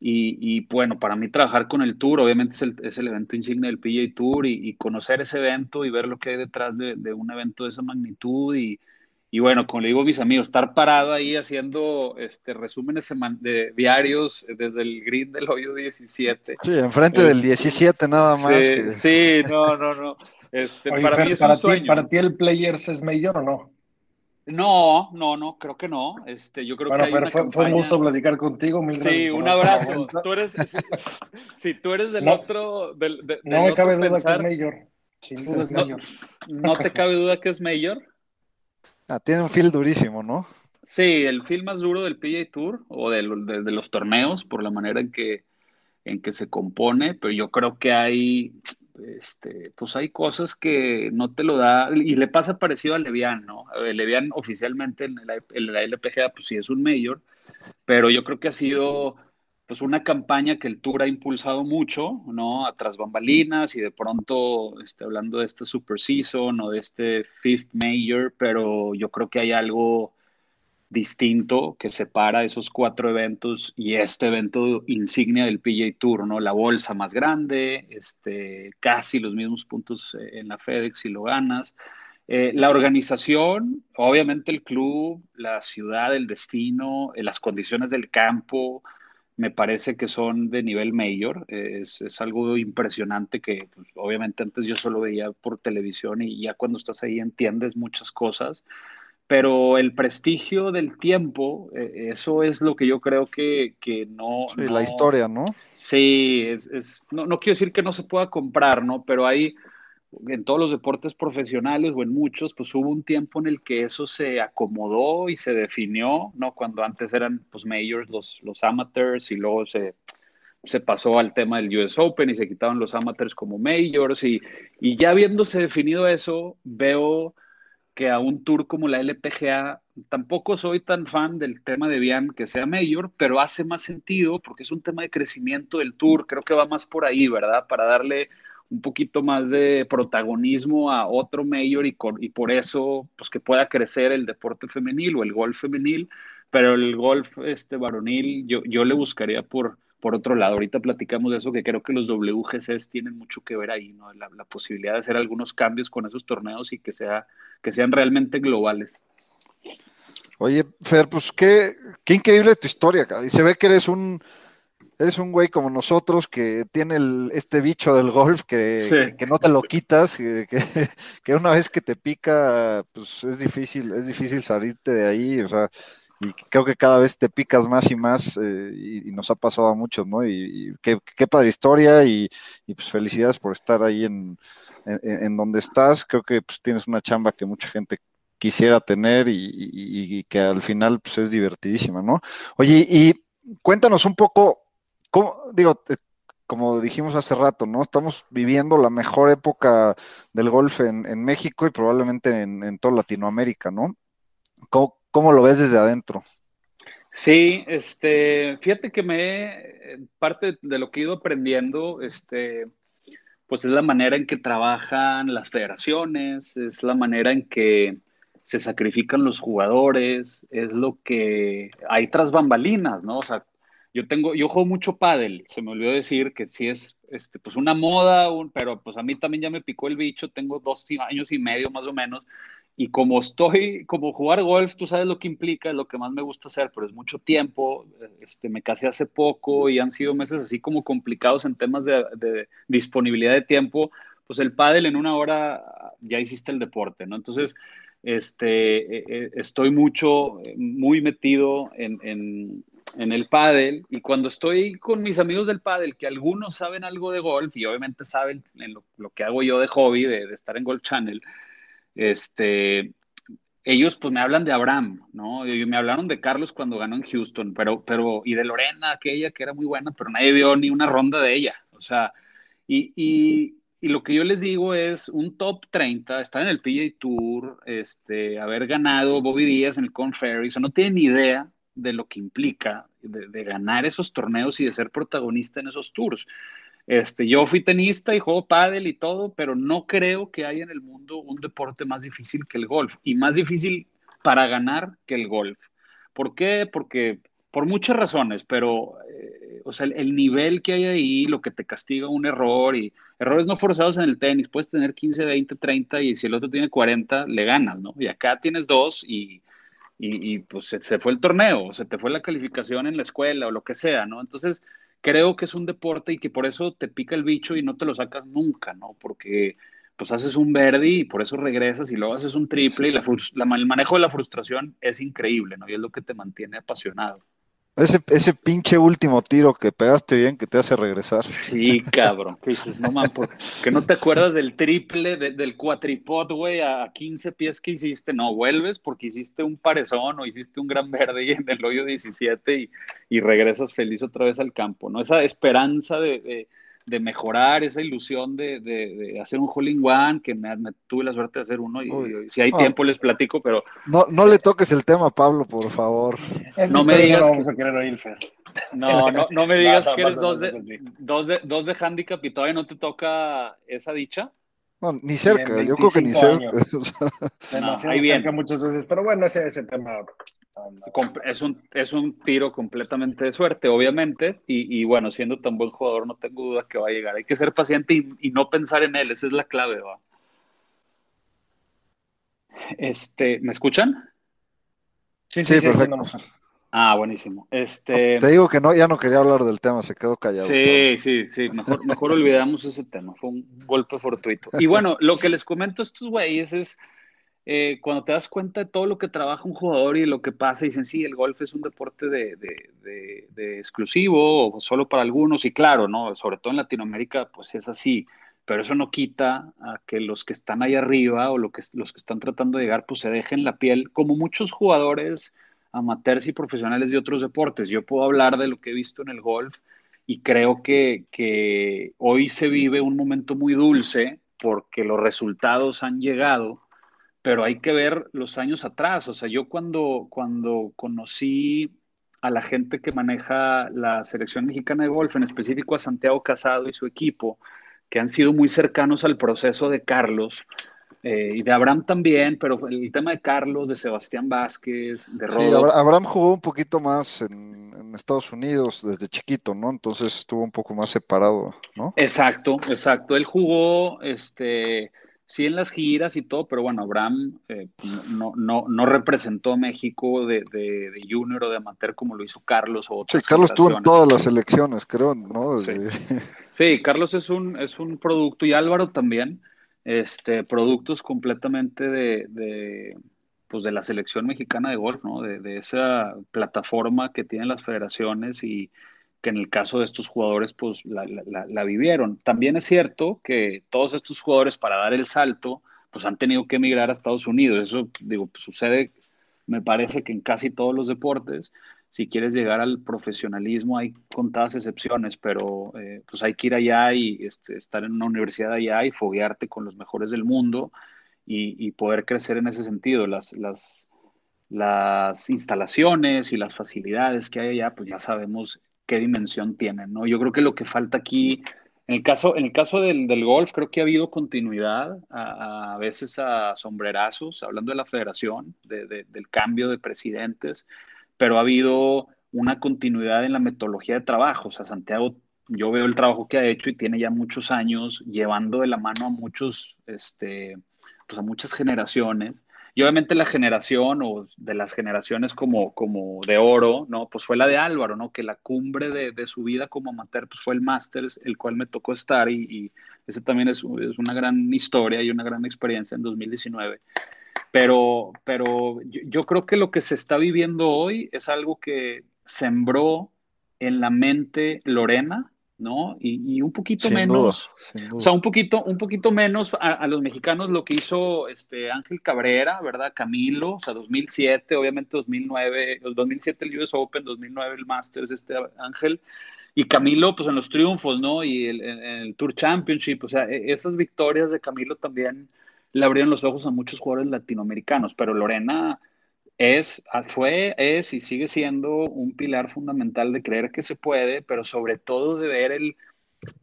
Y, bueno, para mí trabajar con el Tour, obviamente es el, es el evento insignia del PGA Tour y, conocer ese evento y ver lo que hay detrás de, un evento de esa magnitud y, y, bueno, como le digo a mis amigos, estar parado ahí haciendo este, resúmenes de diarios desde el green del hoyo 17. Sí, enfrente del 17 nada más. Sí, no, no, no. Este, para mí es un sueño. ¿Para ti el Players es mayor o no? No, no, no, creo que no. Este, yo creo que hay fue, fue, un gusto platicar contigo. Mil sí, un abrazo. Tú eres, si tú eres del otro. Del, no me cabe duda que es mayor. Sin duda es mayor. No, te cabe duda que es mayor. Ah, tiene un feel durísimo, ¿no? Sí, el feel más duro del PGA Tour o de, los torneos, por la manera en que, en que se compone, pero yo creo que hay este, pues hay cosas que no te lo da, y le pasa parecido a Levian, ¿no? Levian oficialmente en la, en LPGA, pues sí es un mayor, pero yo creo que ha sido pues una campaña que el Tour ha impulsado mucho, ¿no? A bambalinas y de pronto, este, hablando de este Super Season o de este Fifth Major, pero yo creo que hay algo distinto que separa esos cuatro eventos y este evento insignia del PGA Tour, ¿no? La bolsa más grande, este, casi los mismos puntos eh, en la FedEx si lo ganas. Eh, la organización, obviamente el club, la ciudad, el destino, eh, las condiciones del campo, me parece que son de nivel mayor. Es, es algo impresionante que pues, obviamente antes yo solo veía por televisión y ya cuando estás ahí entiendes muchas cosas pero el prestigio del tiempo, eh, eso es lo que yo creo que, que no, sí, la historia, ¿no? Sí, es, es no, no, quiero decir que no se pueda comprar, ¿no? Pero hay, en todos los deportes profesionales o en muchos, pues hubo un tiempo en el que eso se acomodó y se definió, ¿no? Cuando antes eran, pues, majors los, los amateurs y luego se, se pasó al tema del US Open y se quitaron los amateurs como majors y, y ya habiéndose definido eso, veo que a un tour como la LPGA, tampoco soy tan fan del tema de Bian que sea mayor, pero hace más sentido porque es un tema de crecimiento del tour, creo que va más por ahí, ¿verdad? Para darle un poquito más de protagonismo a otro mayor y, por eso, pues que pueda crecer el deporte femenil o el golf femenil, pero el golf este, varonil yo, yo le buscaría por, por otro lado, ahorita platicamos de eso, que creo que los WGCs tienen mucho que ver ahí, ¿no? La, posibilidad de hacer algunos cambios con esos torneos y que, sea, que sean realmente globales. Oye, Fer, pues qué, qué increíble tu historia, y se ve que eres un, eres un güey como nosotros que tiene este bicho del golf que, que, no te lo quitas, que, que, una vez que te pica, pues es difícil, es difícil salirte de ahí, o sea, y creo que cada vez te picas más y más eh, y, nos ha pasado a muchos, ¿no? Y, qué, padre historia y, pues felicidades por estar ahí en, en, donde estás. Creo que pues, tienes una chamba que mucha gente quisiera tener y, que al final pues, es divertidísima, ¿no? Oye, y cuéntanos un poco, ¿cómo, digo, como dijimos hace rato, ¿no? Estamos viviendo la mejor época del golf en, México y probablemente en, toda Latinoamérica, ¿no? ¿Cómo, lo ves desde adentro? Sí, este, fíjate que me, parte de lo que he ido aprendiendo, este, pues es la manera en que trabajan las federaciones, es la manera en que se sacrifican los jugadores, es lo que hay tras bambalinas, ¿no? O sea, yo tengo, yo juego mucho pádel, se me olvidó decir que sí es, este, pues una moda, un, pero pues a mí también ya me picó el bicho, tengo dos años y medio más o menos, y como estoy, como jugar golf, tú sabes lo que implica, es lo que más me gusta hacer, pero es mucho tiempo, este, me casé hace poco y han sido meses así como complicados en temas de, de disponibilidad de tiempo, pues el pádel en una hora ya hiciste el deporte, ¿no? Entonces, este, eh, eh, estoy mucho, muy metido en, en, en el pádel y cuando estoy con mis amigos del pádel, que algunos saben algo de golf y obviamente saben lo, que hago yo de hobby, de, estar en Golf Channel, este, ellos pues me hablan de Abraham, ¿no? Y me hablaron de Carlos cuando ganó en Houston, pero, pero, y de Lorena, aquella que era muy buena, pero nadie vio ni una ronda de ella, o sea, y, y, y lo que yo les digo es un top 30, estar en el PGA Tour, este, haber ganado Bobby Díaz en el Corn Ferry, o sea, no tienen ni idea de lo que implica de, ganar esos torneos y de ser protagonista en esos tours. Este, yo fui tenista y juego pádel y todo, pero no creo que haya en el mundo un deporte más difícil que el golf y más difícil para ganar que el golf. ¿Por qué? Porque por muchas razones, pero eh, o sea, el, nivel que hay ahí, lo que te castiga un error y errores no forzados en el tenis, puedes tener 15, 20, 30 y si el otro tiene 40, le ganas, ¿no? Y acá tienes dos y y, pues se, fue el torneo, se te fue la calificación en la escuela o lo que sea, ¿no? Entonces, creo que es un deporte y que por eso te pica el bicho y no te lo sacas nunca, ¿no? Porque pues haces un verde y por eso regresas y luego haces un triple y la, el manejo de la frustración es increíble, ¿no? Y es lo que te mantiene apasionado. Ese, ese pinche último tiro que pegaste bien que te hace regresar. Sí, cabrón. Que no man, que no te acuerdas del triple, del cuatripod, güey, a 15 pies que hiciste. No, vuelves porque hiciste un parezón o hiciste un gran verde en el hoyo 17 y, y regresas feliz otra vez al campo, ¿no? Esa esperanza de de mejorar esa ilusión de, de, hacer un hole in one, que me, tuve la suerte de hacer uno y, si hay tiempo les platico, pero... No, no le toques el tema, Pablo, por favor. no me digas... No vamos a querer oír, Fer. No, no, no me digas que eres dos, de, dos, de, dos de handicap y todavía no te toca esa dicha. No, ni cerca, yo creo que ni cerca. Demasiado cerca muchas veces, pero bueno, ese, ese tema es un, es un tiro completamente de suerte, obviamente, y, bueno, siendo tan buen jugador, no tengo duda que va a llegar. Hay que ser paciente y, no pensar en él, esa es la clave, ¿va? Este, ¿Me escuchan? Sí, sí, perfecto. Ah, buenísimo. Este... Te digo que no, ya no quería hablar del tema, se quedó callado. Sí, sí, sí, mejor, mejor olvidamos ese tema, fue un golpe fortuito. Y bueno, lo que les comento a estos güeyes es eh, cuando te das cuenta de todo lo que trabaja un jugador y lo que pasa, dicen, sí, el golf es un deporte de, exclusivo o solo para algunos, y claro, ¿no? Sobre todo en Latinoamérica, pues es así, pero eso no quita a que los que están ahí arriba o lo que, los que están tratando de llegar, pues se dejen la piel, como muchos jugadores amateurs y profesionales de otros deportes. Yo puedo hablar de lo que he visto en el golf y creo que, que hoy se vive un momento muy dulce porque los resultados han llegado pero hay que ver los años atrás. O sea, yo cuando, cuando conocí a la gente que maneja la selección mexicana de golf, en específico a Santiago Casado y su equipo, que han sido muy cercanos al proceso de Carlos, eh, y de Abraham también, pero el tema de Carlos, de Sebastián Vázquez, de Rodo. Sí, Abraham jugó un poquito más en, en, Estados Unidos desde chiquito, ¿no? Entonces estuvo un poco más separado, ¿no? Exacto, exacto. Él jugó, este, sí en las giras y todo, pero bueno, Abraham eh, no, no, no, representó a México de, de, junior o de amateur como lo hizo Carlos o Sí, Carlos estuvo en todas las elecciones, creo, ¿no? Sí. Carlos es un, es un producto, y Álvaro también, este, productos completamente de, de, pues de la selección mexicana de golf, ¿no? De, de esa plataforma que tienen las federaciones y que en el caso de estos jugadores pues la, vivieron. También es cierto que todos estos jugadores para dar el salto pues han tenido que emigrar a Estados Unidos. Eso, digo, pues, sucede, me parece que en casi todos los deportes. Si quieres llegar al profesionalismo hay contadas excepciones, pero eh, pues hay que ir allá y este, estar en una universidad allá y foguearte con los mejores del mundo y, y poder crecer en ese sentido. Las, las, las instalaciones y las facilidades que hay allá, pues ya sabemos qué dimensión tienen, ¿no? Yo creo que lo que falta aquí en el caso, en el caso del, del golf, creo que ha habido continuidad, a, a veces a sombrerazos, hablando de la federación, de, de, del cambio de presidentes, pero ha habido una continuidad en la metodología de trabajo. O sea, Santiago, yo veo el trabajo que ha hecho y tiene ya muchos años llevando de la mano a muchos, este, pues a muchas generaciones y obviamente la generación o de las generaciones como, como de oro, ¿no? Pues fue la de Álvaro, ¿no? Que la cumbre de, de su vida como amateur pues fue el Masters, el cual me tocó estar y, y ese también es, es, una gran historia y una gran experiencia en 2019. Pero, pero yo, yo creo que lo que se está viviendo hoy es algo que sembró en la mente Lorena, ¿no? Y, y un poquito Sin menos, duda, sin duda. o sea, un poquito, un poquito menos a, a, los mexicanos lo que hizo este Ángel Cabrera, ¿verdad? Camilo, o sea, 2007, obviamente 2009, 2007 el US Open, 2009 el Masters, este Ángel, y Camilo, pues en los triunfos, ¿no? Y el, el, el Tour Championship, o sea, e, esas victorias de Camilo también le abrieron los ojos a muchos jugadores latinoamericanos, pero Lorena es, fue, es y sigue siendo un pilar fundamental de creer que se puede, pero sobre todo de ver el,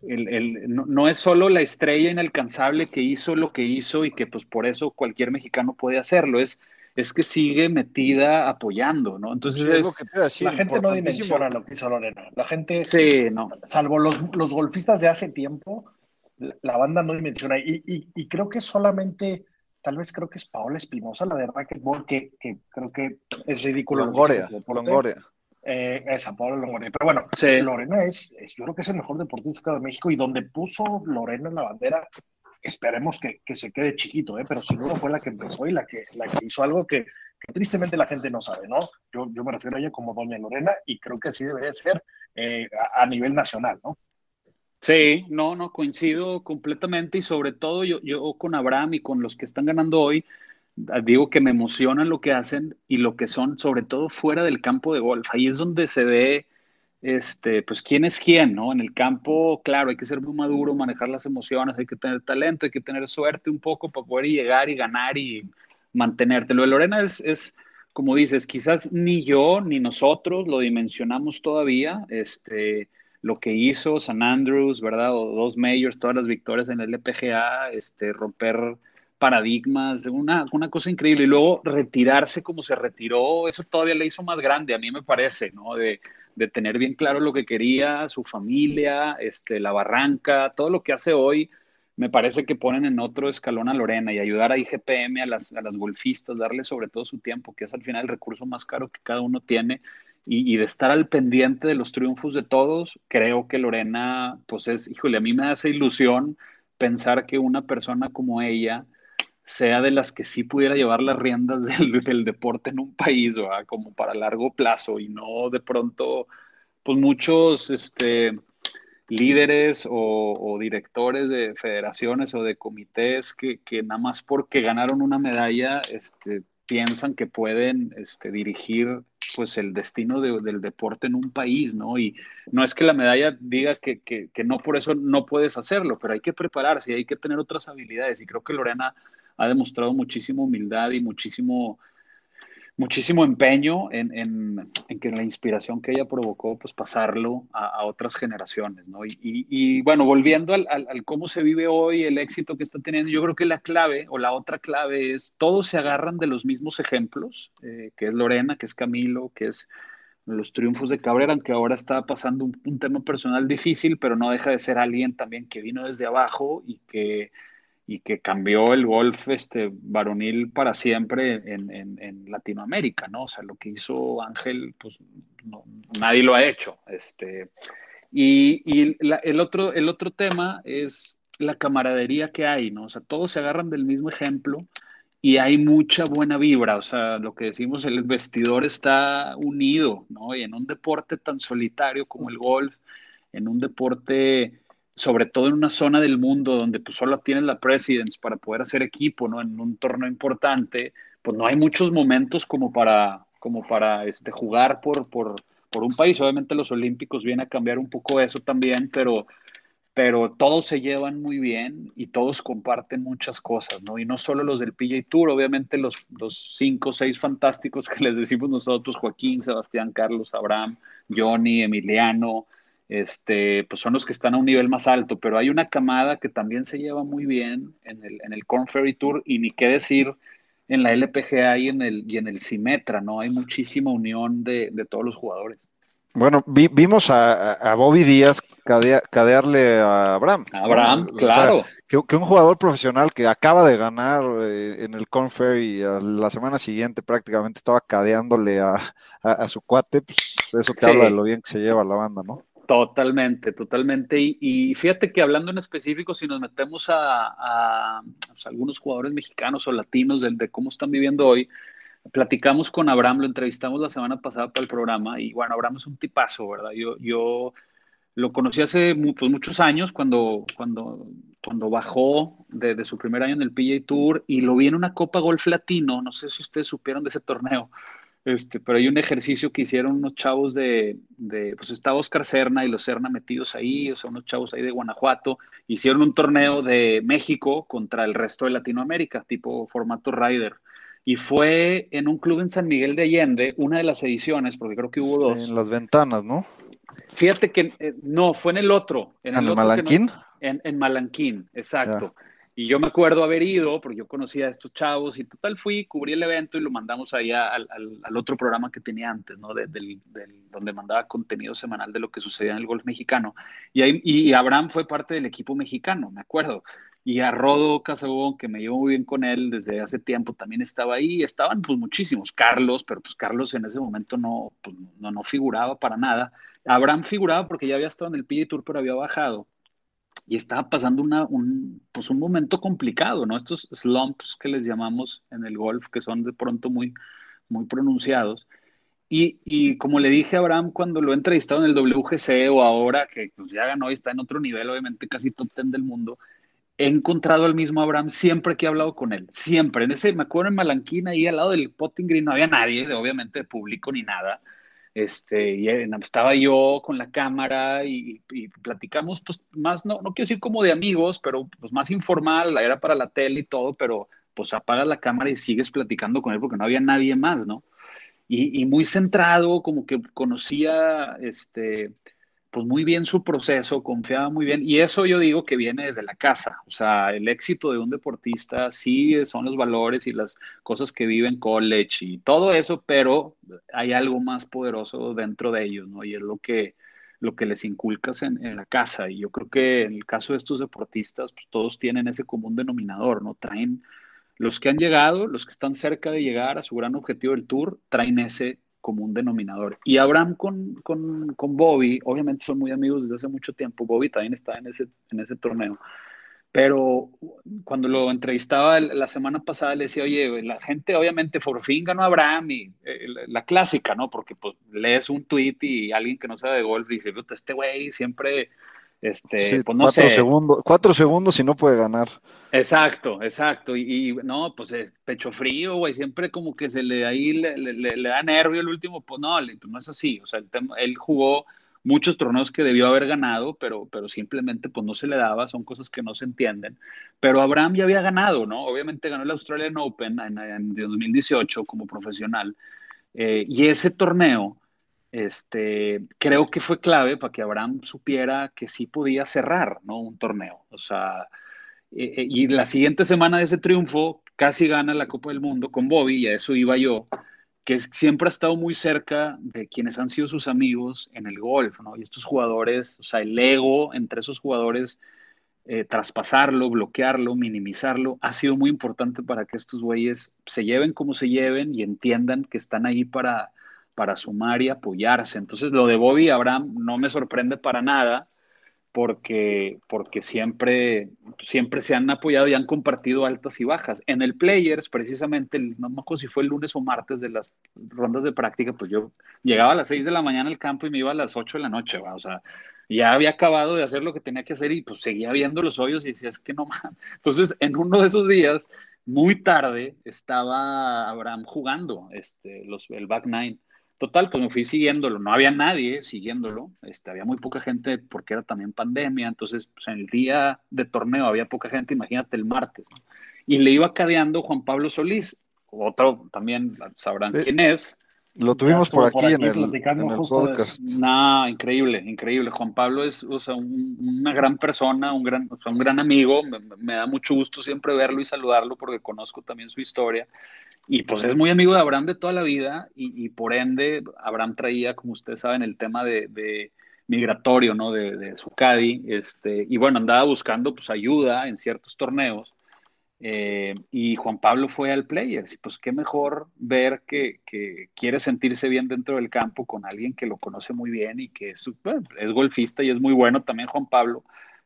el, el no, no, es solo la estrella inalcanzable que hizo lo que hizo y que pues por eso cualquier mexicano puede hacerlo, es, es que sigue metida apoyando, ¿no? Entonces sí, es, es, lo que decir, la gente no dimensiona lo que hizo Lorena, la gente, sí, no. salvo los, los golfistas de hace tiempo, la, la banda no dimensiona y, y, y creo que solamente tal vez creo que es Paola Espinosa, la de racquetball, que, que creo que es ridículo. Longoria, Longoria. Eh, esa, Paola Longoria. Pero bueno, sí. Lorena es, es, yo creo que es el mejor deportista de México y donde puso Lorena en la bandera, esperemos que, que se quede chiquito, ¿eh? pero sin duda fue la que empezó y la que, la que hizo algo que, que tristemente la gente no sabe, ¿no? Yo, yo me refiero a ella como Doña Lorena y creo que así debería ser eh, a, a nivel nacional, ¿no? Sí, no, no, coincido completamente y sobre todo yo, yo con Abraham y con los que están ganando hoy, digo que me emocionan lo que hacen y lo que son, sobre todo fuera del campo de golf. Ahí es donde se ve, este, pues quién es quién, ¿no? En el campo, claro, hay que ser muy maduro, manejar las emociones, hay que tener talento, hay que tener suerte un poco para poder llegar y ganar y mantenerte. Lo de Lorena es, es como dices, quizás ni yo ni nosotros lo dimensionamos todavía, este lo que hizo San Andrews, ¿verdad? O dos majors, todas las victorias en el LPGA, este, romper paradigmas, una, una cosa increíble. Y luego retirarse como se retiró, eso todavía le hizo más grande, a mí me parece, ¿no? De, de tener bien claro lo que quería, su familia, este, la barranca, todo lo que hace hoy, me parece que ponen en otro escalón a Lorena y ayudar a IGPM, a las, a las golfistas, darle sobre todo su tiempo, que es al final el recurso más caro que cada uno tiene, y, de estar al pendiente de los triunfos de todos, creo que Lorena, pues es, híjole, a mí me hace ilusión pensar que una persona como ella sea de las que sí pudiera llevar las riendas del, del deporte en un país, ¿verdad? como para largo plazo, y no de pronto, pues muchos este, líderes o, o directores de federaciones o de comités que, que nada más porque ganaron una medalla, este, piensan que pueden este, dirigir pues el destino de, del deporte en un país, ¿no? Y no es que la medalla diga que, que, que, no por eso no puedes hacerlo, pero hay que prepararse y hay que tener otras habilidades. Y creo que Lorena ha demostrado muchísima humildad y muchísimo, muchísimo empeño en, en, en, que la inspiración que ella provocó, pues pasarlo a, otras generaciones, ¿no? Y, y, bueno, volviendo al, al, al, cómo se vive hoy, el éxito que está teniendo, yo creo que la clave o la otra clave es, todos se agarran de los mismos ejemplos, eh, que es Lorena, que es Camilo, que es los triunfos de Cabrera, aunque ahora está pasando un, un tema personal difícil, pero no deja de ser alguien también que vino desde abajo y que y que cambió el golf este, varonil para siempre en, en, en, Latinoamérica, ¿no? O sea, lo que hizo Ángel, pues no, nadie lo ha hecho. Este, y y el, otro, el otro tema es la camaradería que hay, ¿no? O sea, todos se agarran del mismo ejemplo y hay mucha buena vibra, o sea, lo que decimos, el vestidor está unido, ¿no? Y en un deporte tan solitario como el golf, en un deporte sobre todo en una zona del mundo donde pues solo tienes la Presidents para poder hacer equipo, ¿no? En un torneo importante, pues no hay muchos momentos como para, como para este, jugar por, por, por un país. Obviamente los Olímpicos vienen a cambiar un poco eso también, pero, pero todos se llevan muy bien y todos comparten muchas cosas, ¿no? Y no solo los del PGA Tour, obviamente los, los cinco o seis fantásticos que les decimos nosotros, Joaquín, Sebastián, Carlos, Abraham, Johnny, Emiliano, este, pues son los que están a un nivel más alto, pero hay una camada que también se lleva muy bien en el, en el Corn Ferry Tour y ni qué decir en la LPGA y en el, y en el Simetra, ¿no? Hay muchísima unión de, de todos los jugadores. Bueno, vimos a, a, Bobby Díaz cadearle a Abraham. Abraham, claro. que, un jugador profesional que acaba de ganar eh, en el Corn Ferry la semana siguiente prácticamente estaba cadeándole a, a su cuate, pues eso te habla de lo bien que se lleva la banda, ¿no? Totalmente, totalmente. Y, fíjate que hablando en específico, si nos metemos a, pues, algunos jugadores mexicanos o latinos de, de, cómo están viviendo hoy, platicamos con Abraham, lo entrevistamos la semana pasada para el programa y bueno, Abraham es un tipazo, ¿verdad? Yo, yo lo conocí hace pues, muchos años cuando, cuando, cuando bajó de, de, su primer año en el PGA Tour y lo vi en una Copa Golf Latino, no sé si ustedes supieron de ese torneo este, pero hay un ejercicio que hicieron unos chavos de, de, pues estaba Oscar Cerna y los Cerna metidos ahí, o sea, unos chavos ahí de Guanajuato, hicieron un torneo de México contra el resto de Latinoamérica, tipo formato Rider. Y fue en un club en San Miguel de Allende, una de las ediciones, porque creo que hubo dos. En las ventanas, ¿no? Fíjate que eh, no, fue en el otro. ¿En, el, Malanquín? en, en, Malanquín, exacto. Y yo me acuerdo haber ido, porque yo conocía a estos chavos, y total fui, cubrí el evento y lo mandamos allá al, otro programa que tenía antes, ¿no? De, del, donde mandaba contenido semanal de lo que sucedía en el golf mexicano. Y, ahí, y Abraham fue parte del equipo mexicano, me acuerdo. Y a Rodo Casabón, que me llevo muy bien con él desde hace tiempo, también estaba ahí. Estaban pues muchísimos. Carlos, pero pues Carlos en ese momento no, pues, no, no figuraba para nada. Abraham figuraba porque ya había estado en el PGA Tour, pero había bajado y estaba pasando una, un, pues un momento complicado, ¿no? Estos slumps que les llamamos en el golf, que son de pronto muy, muy pronunciados. Y, y, como le dije a Abraham cuando lo he entrevistado en el WGC o ahora que pues, ya ganó y está en otro nivel, obviamente casi top 10 del mundo, he encontrado al mismo Abraham siempre que he hablado con él, siempre. En ese, me acuerdo en Malanquín, ahí al lado del potting green, no había nadie, obviamente de público ni nada este, y eh, estaba yo con la cámara y, platicamos, pues más, no, no quiero decir como de amigos, pero pues más informal, era para la tele y todo, pero pues apagas la cámara y sigues platicando con él porque no había nadie más, ¿no? Y, y muy centrado, como que conocía, este, pues muy bien su proceso, confiaba muy bien. Y eso yo digo que viene desde la casa. O sea, el éxito de un deportista sí son los valores y las cosas que vive en college y todo eso, pero hay algo más poderoso dentro de ellos, ¿no? Y es lo que, lo que les inculcas en, en la casa. Y yo creo que en el caso de estos deportistas, pues todos tienen ese común denominador, ¿no? Traen los que han llegado, los que están cerca de llegar a su gran objetivo del tour, traen ese como un denominador. Y Abraham con, con, con, Bobby, obviamente son muy amigos desde hace mucho tiempo, Bobby también está en ese, en ese torneo, pero cuando lo entrevistaba la semana pasada le decía, oye, la gente obviamente por fin ganó Abraham y eh, la, clásica, ¿no? Porque pues lees un tweet y alguien que no sabe de golf dice, este güey siempre este, pues, no cuatro, segundos, cuatro segundos y no puede ganar. Exacto, exacto. Y, no, pues es pecho frío, güey. Siempre como que se le ahí le, le, da nervio el último. Pues no, pues no es así. O sea, él jugó muchos torneos que debió haber ganado, pero, pero simplemente pues no se le daba, son cosas que no se entienden. Pero Abraham ya había ganado, ¿no? Obviamente ganó el Australian Open en, en 2018 como profesional. Eh, y ese torneo este, creo que fue clave para que Abraham supiera que sí podía cerrar, ¿no? Un torneo. O sea, eh, eh, y la siguiente semana de ese triunfo casi gana la Copa del Mundo con Bobby, y a eso iba yo, que siempre ha estado muy cerca de quienes han sido sus amigos en el golf, ¿no? Y estos jugadores, o sea, el ego entre esos jugadores, eh, traspasarlo, bloquearlo, minimizarlo, ha sido muy importante para que estos güeyes se lleven como se lleven y entiendan que están ahí para para sumar y apoyarse. Entonces, lo de Bobby y Abraham no me sorprende para nada porque, porque siempre, siempre se han apoyado y han compartido altas y bajas. En el Players, precisamente, no me acuerdo si fue el lunes o martes de las rondas de práctica, pues yo llegaba a las 6 de la mañana al campo y me iba a las 8 de la noche, o sea, Ya había acabado de hacer lo que tenía que hacer y pues seguía viendo los hoyos y decía, es que no más. Entonces, en uno de esos días, muy tarde, estaba Abraham jugando este, los, el back nine. Total, pues me fui siguiéndolo. No había nadie siguiéndolo. Este, había muy poca gente porque era también pandemia. Entonces, pues, en el día de torneo había poca gente. Imagínate el martes. Y le iba cadeando Juan Pablo Solís. Otro también sabrán quién es. Lo tuvimos por aquí, en, el, podcast. No, increíble, increíble. Juan Pablo es o sea, una gran persona, un gran, un gran amigo. Me, da mucho gusto siempre verlo y saludarlo porque conozco también su historia. Y pues es muy amigo de Abraham de toda la vida y, por ende Abraham traía, como ustedes saben, el tema de, migratorio, ¿no? De, de su Cadi. Este, y bueno, andaba buscando pues ayuda en ciertos torneos eh, y Juan Pablo fue al Players, y pues qué mejor ver que, quiere sentirse bien dentro del campo con alguien que lo conoce muy bien y que es golfista y es muy bueno también Juan Pablo,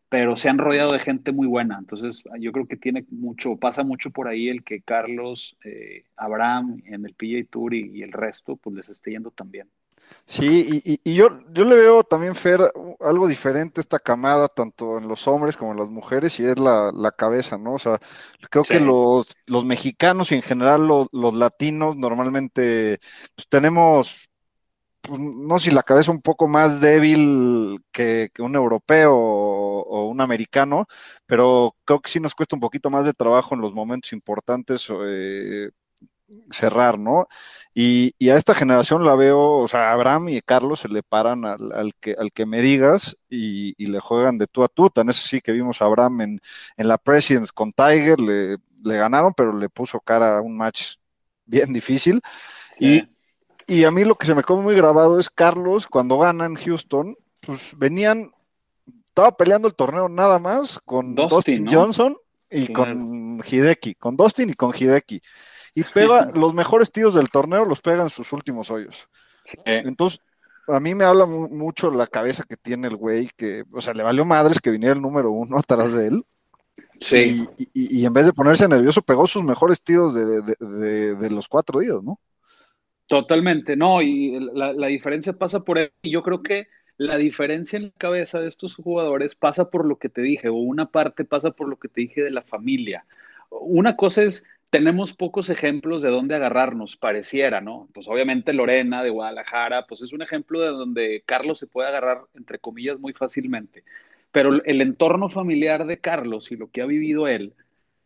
pero se han rodeado de gente muy buena. Entonces yo creo que tiene mucho, pasa mucho por ahí el que Carlos, eh, Abraham en el PGA Tour y, y el resto, pues les esté yendo también. Sí, y, yo, yo le veo también, Fer, algo diferente a esta camada, tanto en los hombres como en las mujeres, y es la, cabeza, ¿no? O sea, creo que los, los, mexicanos y en general los, latinos normalmente pues, tenemos, pues, no sé si la cabeza un poco más débil que, un europeo o, un americano, pero creo que sí nos cuesta un poquito más de trabajo en los momentos importantes. Eh, cerrar, ¿no? Y, a esta generación la veo, o sea, Abraham y Carlos se le paran al, que, al que me digas y, le juegan de tú a tú. Tan es sí que vimos a Abraham en, la Presidents con Tiger, le, ganaron, pero le puso cara a un match bien difícil. Y, a mí lo que se me come muy grabado es Carlos, cuando ganan Houston, pues venían, estaba peleando el torneo nada más con Dustin, Johnson y con Hideki, con Dustin y con Hideki y pega los mejores tiros del torneo, los pega en sus últimos hoyos. Entonces, a mí me habla mucho la cabeza que tiene el güey, que, o sea, le valió madres que viniera el número uno atrás de él. Sí. Y, en vez de ponerse nervioso, pegó sus mejores tiros de, los cuatro días, ¿no? Totalmente, no, y la, la, diferencia pasa por él. Y yo creo que la diferencia en la cabeza de estos jugadores pasa por lo que te dije, o una parte pasa por lo que te dije de la familia. Una cosa es tenemos pocos ejemplos de dónde agarrarnos, pareciera, ¿no? Pues obviamente Lorena de Guadalajara, pues es un ejemplo de donde Carlos se puede agarrar, entre comillas, muy fácilmente. Pero el entorno familiar de Carlos y lo que ha vivido él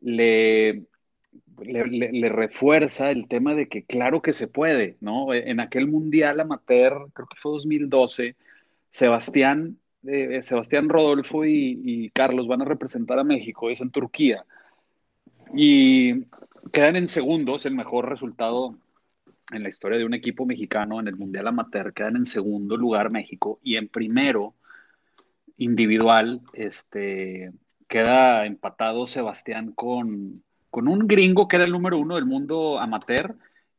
le, le, refuerza el tema de que claro que se puede, ¿no? En aquel Mundial Amateur, creo que fue 2012, Sebastián, eh, Sebastián Rodolfo y, y Carlos van a representar a México, es en Turquía. Y quedan en segundos, el mejor resultado en la historia de un equipo mexicano en el Mundial Amateur, quedan en segundo lugar México y en primero individual este, queda empatado Sebastián con, con un gringo que era el número uno del mundo amateur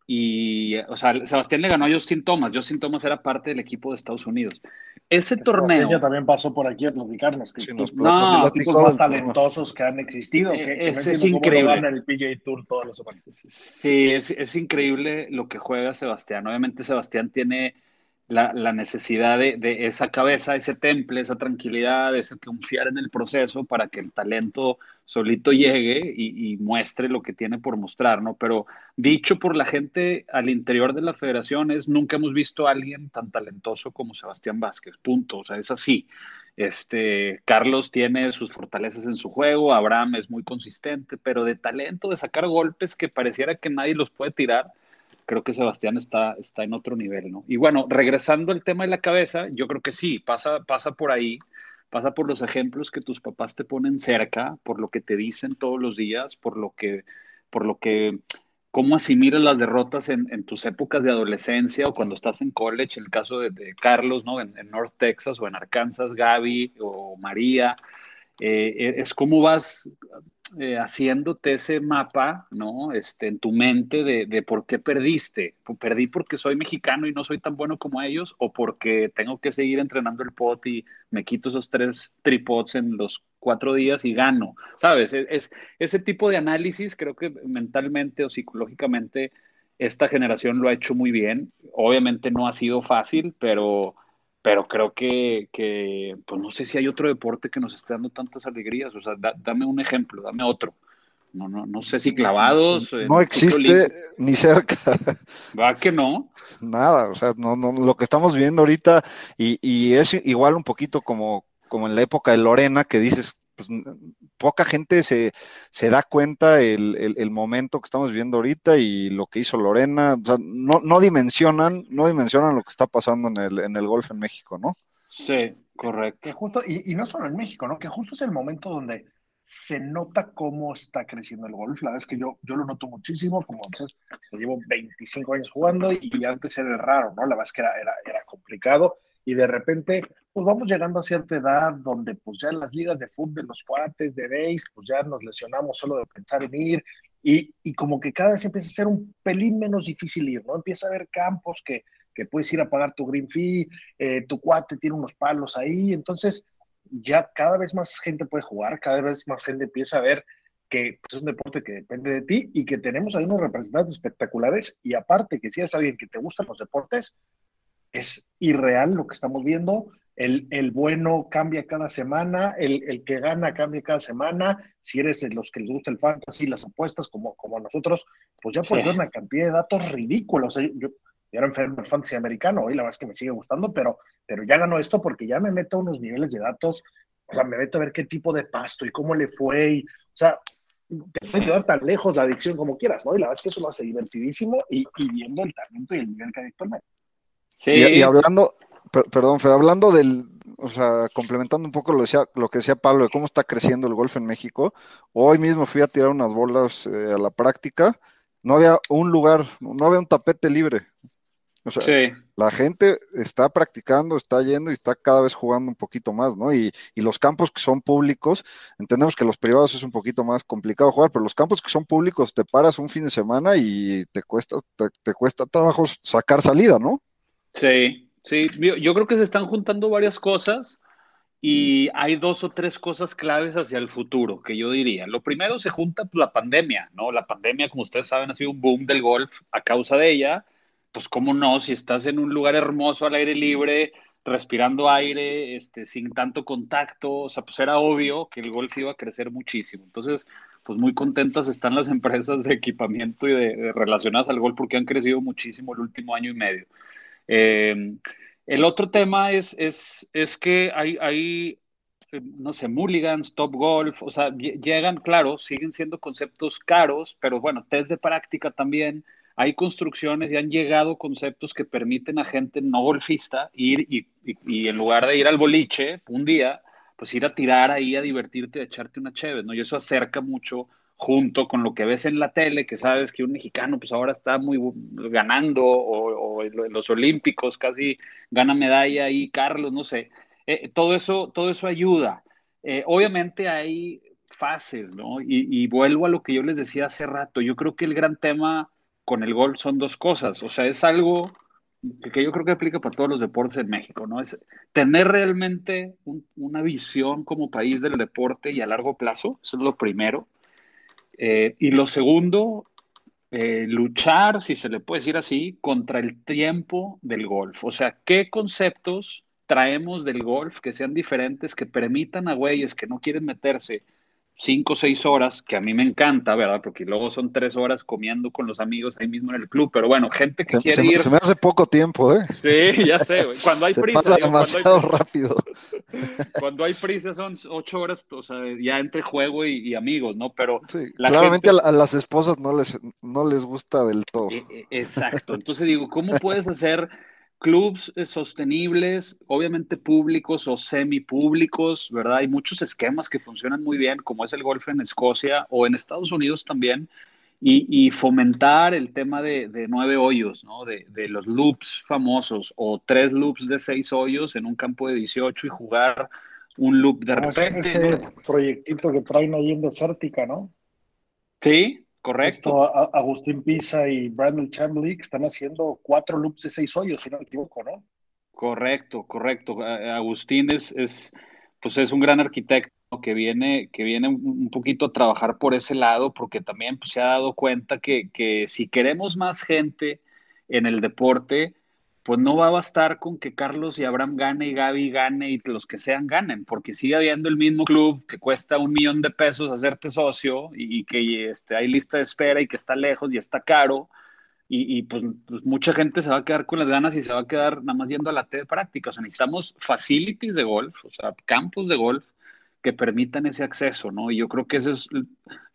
y, o sea, Sebastián le ganó a Justin Thomas. Justin Thomas era parte del equipo de Estados Unidos. Ese torneo. Ella también pasó por aquí a platicarnos. Que los, los, tipos más talentosos que han existido. Que, es increíble. el PGA Tour todas las semanas. Sí, es, es increíble lo que juega Sebastián. Obviamente, Sebastián tiene la, necesidad de, esa cabeza, ese temple, esa tranquilidad, ese confiar en el proceso para que el talento solito llegue y, muestre lo que tiene por mostrar, ¿no? Pero dicho por la gente al interior de la federación es, nunca hemos visto a alguien tan talentoso como Sebastián Vázquez, punto, o sea, es así. Este, Carlos tiene sus fortalezas en su juego, Abraham es muy consistente, pero de talento, de sacar golpes que pareciera que nadie los puede tirar, creo que Sebastián está, está en otro nivel, ¿no? Y bueno, regresando al tema de la cabeza, yo creo que sí, pasa, pasa por ahí, pasa por los ejemplos que tus papás te ponen cerca, por lo que te dicen todos los días, por lo que, por lo que, cómo asimilas las derrotas en, tus épocas de adolescencia o cuando estás en college, en el caso de, Carlos, ¿no? En, North Texas o en Arkansas, Gaby o María, eh, es cómo vas eh, haciéndote ese mapa, ¿no? Este, en tu mente de, por qué perdiste. ¿Perdí porque soy mexicano y no soy tan bueno como ellos? ¿O porque tengo que seguir entrenando el pot y me quito esos tres tripods en los cuatro días y gano? ¿Sabes? Es, ese tipo de análisis creo que mentalmente o psicológicamente esta generación lo ha hecho muy bien. Obviamente no ha sido fácil, pero pero creo que, que, pues no sé si hay otro deporte que nos esté dando tantas alegrías, o sea, dame un ejemplo, dame otro. No, no, no sé si clavados. No existe ni cerca. ¿Va que no? Nada, o sea, no, no, lo que estamos viendo ahorita, y, y es igual un poquito como, como en la época de Lorena, que dices, pues, poca gente se, se da cuenta el, el, momento que estamos viviendo ahorita y lo que hizo Lorena, o sea, no, no dimensionan, no dimensionan lo que está pasando en el, en el golf en México, ¿no? Sí, correcto. Que justo, y, y no solo en México, ¿no? Que justo es el momento donde se nota cómo está creciendo el golf. La verdad es que yo, yo lo noto muchísimo, como dices, llevo 25 años jugando y, antes era raro, ¿no? La verdad es que era, era, era complicado y de repente, pues vamos llegando a cierta edad donde pues ya en las ligas de fútbol, los cuates de base, pues ya nos lesionamos solo de pensar en ir y, y como que cada vez empieza a ser un pelín menos difícil ir, ¿no? Empieza a haber campos que, que puedes ir a pagar tu green fee, eh, tu cuate tiene unos palos ahí, entonces ya cada vez más gente puede jugar, cada vez más gente empieza a ver que pues, es un deporte que depende de ti y que tenemos ahí unos representantes espectaculares y aparte que si eres alguien que te gustan los deportes, es irreal lo que estamos viendo. El, el bueno cambia cada semana, el, el, que gana cambia cada semana. Si eres de los que les gusta el fantasy, las apuestas, como, como nosotros, pues ya puedes ver una cantidad de datos ridículos. yo, yo era enfermo el fantasy americano, hoy la verdad es que me sigue gustando, pero pero ya ganó esto porque ya me meto a unos niveles de datos, o sea, me meto a ver qué tipo de pasto y cómo le fue, y, o sea, te puede llevar tan lejos la adicción como quieras, ¿no? Y la verdad es que eso lo hace divertidísimo y, y viendo el talento y el nivel que hay actualmente. Sí. Y, hablando, perdón, pero hablando del, o sea, complementando un poco lo, decía, lo que decía Pablo de cómo está creciendo el golf en México, hoy mismo fui a tirar unas bolas eh, a la práctica, no había un lugar, no había un tapete libre, o sea, la gente está practicando, está yendo y está cada vez jugando un poquito más, ¿no? Y, y, los campos que son públicos, entendemos que los privados es un poquito más complicado jugar, pero los campos que son públicos te paras un fin de semana y te cuesta, te, cuesta trabajo sacar salida, ¿no? Sí, sí, yo creo que se están juntando varias cosas y hay dos o tres cosas claves hacia el futuro que yo diría. Lo primero se junta pues, la pandemia, ¿no? La pandemia, como ustedes saben, ha sido un boom del golf a causa de ella pues cómo no, si estás en un lugar hermoso al aire libre, respirando aire, este, sin tanto contacto, o sea, pues era obvio que el golf iba a crecer muchísimo. Entonces, pues muy contentas están las empresas de equipamiento y de, relacionadas al golf porque han crecido muchísimo el último año y medio. Eh, el otro tema es, es, es que hay, hay, eh, no sé, mulligans, top golf, o sea, llegan, claro, siguen siendo conceptos caros, pero bueno, test de práctica también hay construcciones y han llegado conceptos que permiten a gente no golfista ir y, en lugar de ir al boliche un día, pues ir a tirar ahí, a divertirte, a echarte una chévere, ¿no? Y eso acerca mucho junto con lo que ves en la tele, que sabes que un mexicano pues ahora está muy ganando, o, en los olímpicos casi gana medalla ahí, Carlos, no sé. Eh, todo, eso, todo eso ayuda. Eh, obviamente hay fases, ¿no? Y, y vuelvo a lo que yo les decía hace rato, yo creo que el gran tema con el golf son dos cosas. O sea, es algo que yo creo que aplica para todos los deportes en México, ¿no? Es tener realmente una visión como país del deporte y a largo plazo, eso es lo primero. Eh, y lo segundo, eh, luchar, si se le puede decir así, contra el tiempo del golf. O sea, ¿qué conceptos traemos del golf que sean diferentes, que permitan a güeyes que no quieren meterse cinco o seis horas, que a mí me encanta, ¿verdad? Porque luego son tres horas comiendo con los amigos ahí mismo en el club, pero bueno, gente que quiere ir. Se me hace poco tiempo, ¿eh? Sí, ya sé, Cuando hay prisa. Pasa demasiado rápido. Cuando hay prisa son ocho horas, o sea, ya entre juego y, amigos, ¿no? Pero. claramente a, las esposas no les, no les gusta del todo. E, e, exacto. Entonces digo, ¿cómo puedes hacer clubs eh, sostenibles, obviamente públicos o semipúblicos, ¿verdad? Hay muchos esquemas que funcionan muy bien, como es el golf en Escocia o en Estados Unidos también, y, fomentar el tema de, nueve hoyos, ¿no? De, los loops famosos o tres loops de seis hoyos en un campo de 18 y jugar un loop de repente. Ese proyectito que traen ahí en Desértica, ¿no? Sí, Correcto. Agustín Pisa y Brandon Chambly están haciendo cuatro loops de seis hoyos, si no me equivoco, ¿no? Correcto, correcto. Agustín es, es, pues es un gran arquitecto que viene, que viene un poquito a trabajar por ese lado, porque también pues, se ha dado cuenta que, que si queremos más gente en el deporte, pues no va a bastar con que Carlos y Abraham gane y Gaby gane y los que sean ganen, porque sigue habiendo el mismo club que cuesta un millón de pesos hacerte socio y, que este, hay lista de espera y que está lejos y está caro. Y, pues, pues, mucha gente se va a quedar con las ganas y se va a quedar nada más yendo a la T de práctica. O sea, necesitamos facilities de golf, o sea, campos de golf que permitan ese acceso, ¿no? Y yo creo que eso es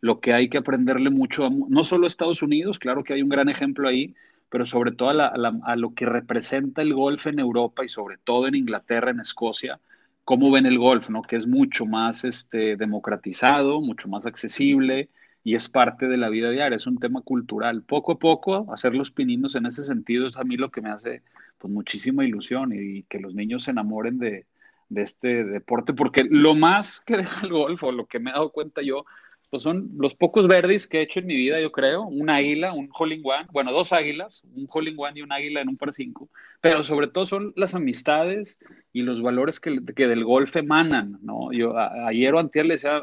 lo que hay que aprenderle mucho, a, no solo a Estados Unidos, claro que hay un gran ejemplo ahí, pero sobre todo a, lo que representa el golf en Europa y sobre todo en Inglaterra, en Escocia, cómo ven el golf, ¿no? Que es mucho más este, democratizado, mucho más accesible y es parte de la vida diaria, es un tema cultural. Poco a poco, hacer los pininos en ese sentido es a mí lo que me hace pues muchísima ilusión y que los niños se enamoren de, de este deporte, porque lo más que deja el golf, o lo que me he dado cuenta yo, pues son los pocos verdes que he hecho en mi vida, yo creo, un águila, un hole one, bueno, dos águilas, un hole one y un águila en un par cinco, pero sobre todo son las amistades y los valores que, que del golf emanan, ¿no? Yo ayer o antier le decía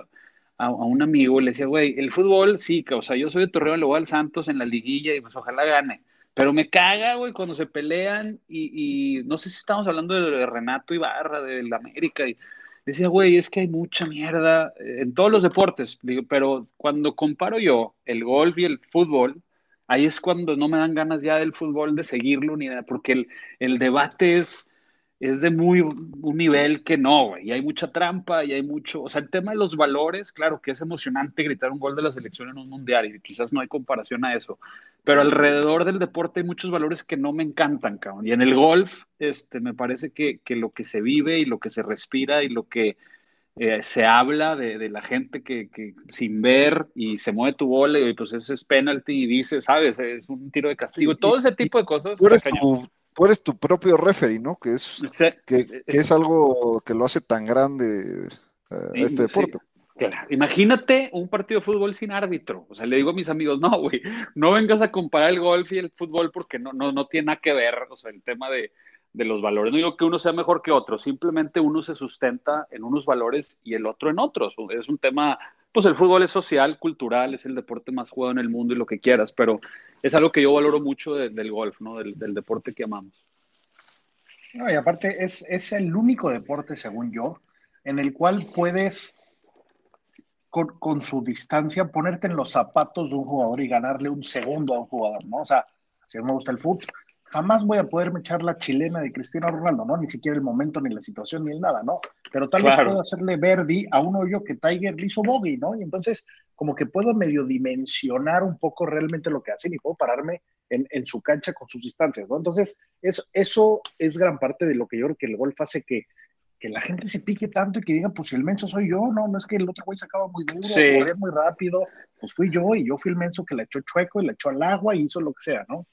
a, un amigo, le decía, güey, el fútbol sí, o sea, yo soy de Torreón, le voy al Santos en la liguilla y pues ojalá gane, pero me caga, güey, cuando se pelean y, no sé si estamos hablando de, Renato Ibarra, de la América. Y decía, güey, es que hay mucha mierda en todos los deportes. pero cuando comparo yo el golf y el fútbol, ahí es cuando no me dan ganas ya del fútbol de seguirlo, ni nada, porque el, el debate es es de muy un nivel que no, güey. Y hay mucha trampa y hay mucho. O sea, el tema de los valores, claro que es emocionante gritar un gol de la selección en un mundial y quizás no hay comparación a eso. Pero alrededor del deporte hay muchos valores que no me encantan, cabrón. Y en el golf, este, me parece que, que lo que se vive y lo que se respira y lo que eh, se habla de, de la gente que, que, sin ver y se mueve tu bola y pues ese es penalty y dice, sabes, es un tiro de castigo. Todo ese tipo de cosas tú eres tu propio referee, ¿no? Que es, que, es algo que lo hace tan grande eh, este deporte. Imagínate un partido de fútbol sin árbitro. O sea, le digo a mis amigos, no, güey, no vengas a comparar el golf y el fútbol porque no, no, no tiene nada que ver, o sea, el tema de, de los valores. No digo que uno sea mejor que otro, simplemente uno se sustenta en unos valores y el otro en otros. Es un tema pues el fútbol es social, cultural, es el deporte más jugado en el mundo y lo que quieras, pero es algo que yo valoro mucho del golf, ¿no? Del, deporte que amamos. No, y aparte es, es el único deporte, según yo, en el cual puedes, con, su distancia, ponerte en los zapatos de un jugador y ganarle un segundo a un jugador, ¿no? O sea, si a mí me gusta el fútbol, jamás voy a poderme echar la chilena de Cristiano Ronaldo, ¿no? Ni siquiera el momento, ni la situación, ni el nada, ¿no? Pero tal vez puedo hacerle Verdi a un hoyo que Tiger le hizo bogey, ¿no? Y entonces, como que puedo medio dimensionar un poco realmente lo que hacen y puedo pararme en, en su cancha con sus distancias, ¿no? Entonces, eso, eso es gran parte de lo que yo creo que el golf hace que, que la gente se pique tanto y que diga, pues si el menso soy yo, no, no es que el otro güey sacaba muy duro, sí. muy rápido, pues fui yo y yo fui el menso que le echó chueco y le echó al agua y hizo lo que sea, ¿no?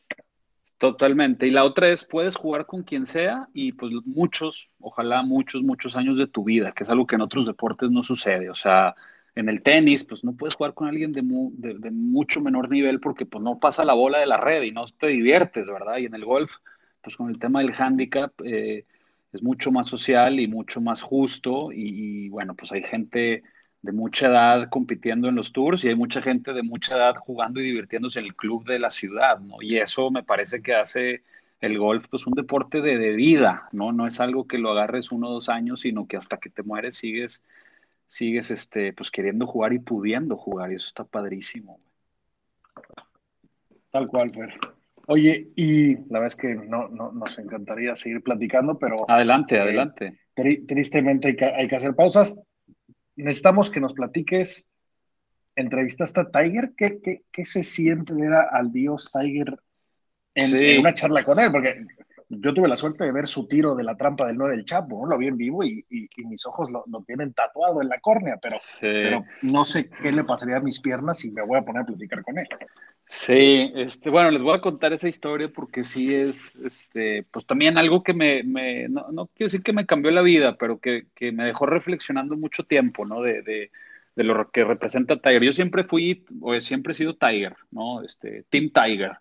Totalmente. Y la otra es, puedes jugar con quien sea y pues muchos, ojalá muchos, muchos años de tu vida, que es algo que en otros deportes no sucede. O sea, en el tenis, pues no puedes jugar con alguien de, de, mucho menor nivel porque pues no pasa la bola de la red y no te diviertes, ¿verdad? Y en el golf, pues con el tema del handicap eh, es mucho más social y mucho más justo y, y bueno, pues hay gente de mucha edad compitiendo en los tours y hay mucha gente de mucha edad jugando y divirtiéndose en el club de la ciudad, ¿no? Y eso me parece que hace el golf pues un deporte de, de vida, ¿no? No es algo que lo agarres uno o dos años, sino que hasta que te mueres sigues, sigues este, pues queriendo jugar y pudiendo jugar y eso está padrísimo. Tal cual, Fer. Oye, y la verdad es que no, no, nos encantaría seguir platicando, pero... Adelante, eh, adelante. tristemente hay que, hay que hacer pausas necesitamos que nos platiques, entrevistaste a Tiger, ¿qué, qué, qué se siente ver al dios Tiger en, una charla con él? Porque yo tuve la suerte de ver su tiro de la trampa del 9 del Chapo, ¿no? lo vi en vivo y, y, mis ojos lo, lo, tienen tatuado en la córnea, pero, pero, no sé qué le pasaría a mis piernas si me voy a poner a platicar con él. Sí, este, bueno, les voy a contar esa historia porque sí es, este, pues también algo que me, me no, no, quiero decir que me cambió la vida, pero que, que me dejó reflexionando mucho tiempo, ¿no? De, de, de, lo que representa Tiger. Yo siempre fui, o siempre he sido Tiger, ¿no? Este, Team Tiger.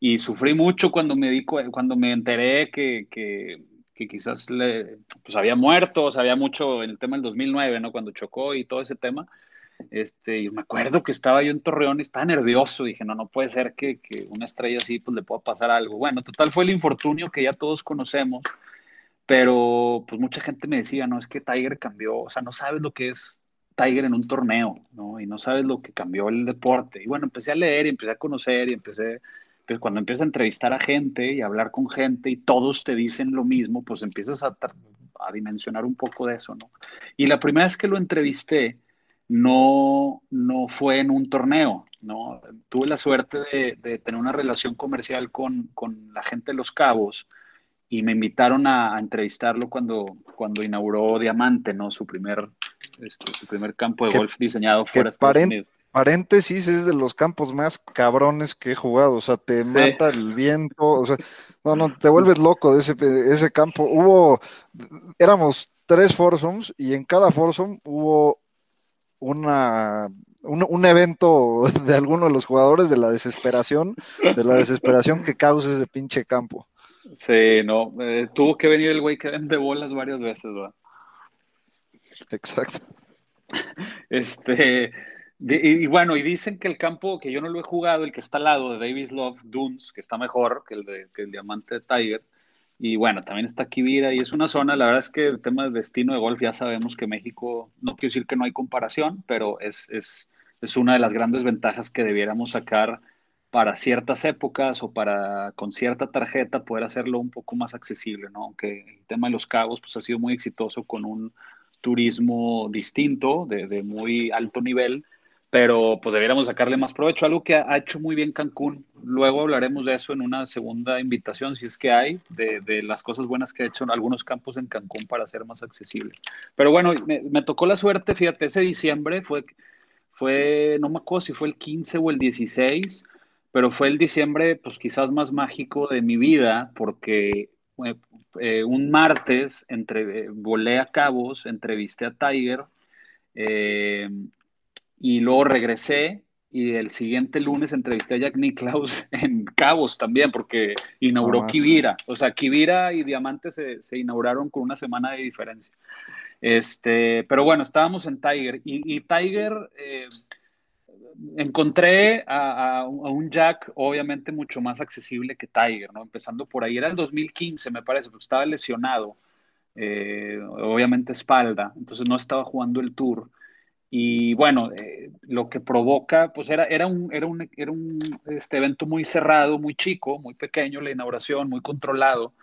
Y sufrí mucho cuando me di, cuando me enteré que, que, que quizás le, pues había muerto, o sea, había mucho en el tema del 2009, ¿no? Cuando chocó y todo ese tema. Este, y me acuerdo que estaba yo en Torreón y estaba nervioso. Dije, no, no puede ser que, que una estrella así pues le pueda pasar algo. Bueno, total fue el infortunio que ya todos conocemos, pero pues mucha gente me decía, no, es que Tiger cambió, o sea, no sabes lo que es Tiger en un torneo, ¿no? Y no sabes lo que cambió el deporte. Y bueno, empecé a leer y empecé a conocer y empecé, pues cuando empiezas a entrevistar a gente y a hablar con gente y todos te dicen lo mismo, pues empiezas a, a dimensionar un poco de eso, ¿no? Y la primera vez que lo entrevisté, no, no fue en un torneo, ¿no? Tuve la suerte de, de tener una relación comercial con, con, la gente de Los Cabos y me invitaron a, a, entrevistarlo cuando, cuando inauguró Diamante, ¿no? Su primer, este, su primer campo de golf diseñado fuera de Estados Unidos. Paréntesis, es de los campos más cabrones que he jugado, o sea, te sí. mata el viento, o sea, no, no, te vuelves loco de ese, ese campo. Hubo, éramos tres foursomes y en cada foursome hubo una, un, un, evento de alguno de los jugadores de la desesperación, de la desesperación que causa ese pinche campo. Sí, no, eh, tuvo que venir el güey que vende bolas varias veces, ¿verdad? Exacto. Este, de, y, y, bueno, y dicen que el campo que yo no lo he jugado, el que está al lado de Davis Love Dunes, que está mejor que el, de, que el diamante de Tiger, y bueno, también está Kibira y es una zona, la verdad es que el tema del destino de golf ya sabemos que México, no quiero decir que no hay comparación, pero es, es, es una de las grandes ventajas que debiéramos sacar para ciertas épocas o para con cierta tarjeta poder hacerlo un poco más accesible, ¿no? Aunque el tema de los cabos pues ha sido muy exitoso con un turismo distinto, de, de muy alto nivel, pero pues debiéramos sacarle más provecho, algo que ha hecho muy bien Cancún. Luego hablaremos de eso en una segunda invitación, si es que hay, de, de las cosas buenas que ha hecho en algunos campos en Cancún para ser más accesible. Pero bueno, me, me, tocó la suerte, fíjate, ese diciembre fue, fue, no me acuerdo si fue el 15 o el 16, pero fue el diciembre, pues quizás más mágico de mi vida, porque eh, eh, un martes entre, eh, volé a Cabos, entrevisté a Tiger, eh, y luego regresé y el siguiente lunes entrevisté a Jack Nicklaus en Cabos también, porque inauguró oh, Kibira. O sea, Kibira y Diamante se, se, inauguraron con una semana de diferencia. Este, pero bueno, estábamos en Tiger y, y Tiger eh, encontré a, a, a, un Jack obviamente mucho más accesible que Tiger, ¿no? Empezando por ahí, era el 2015 me parece, porque estaba lesionado, eh, obviamente espalda, entonces no estaba jugando el tour. Y bueno, eh, lo que provoca, pues era, era un, era un, era un este evento muy cerrado, muy chico, muy pequeño, la inauguración, muy controlado,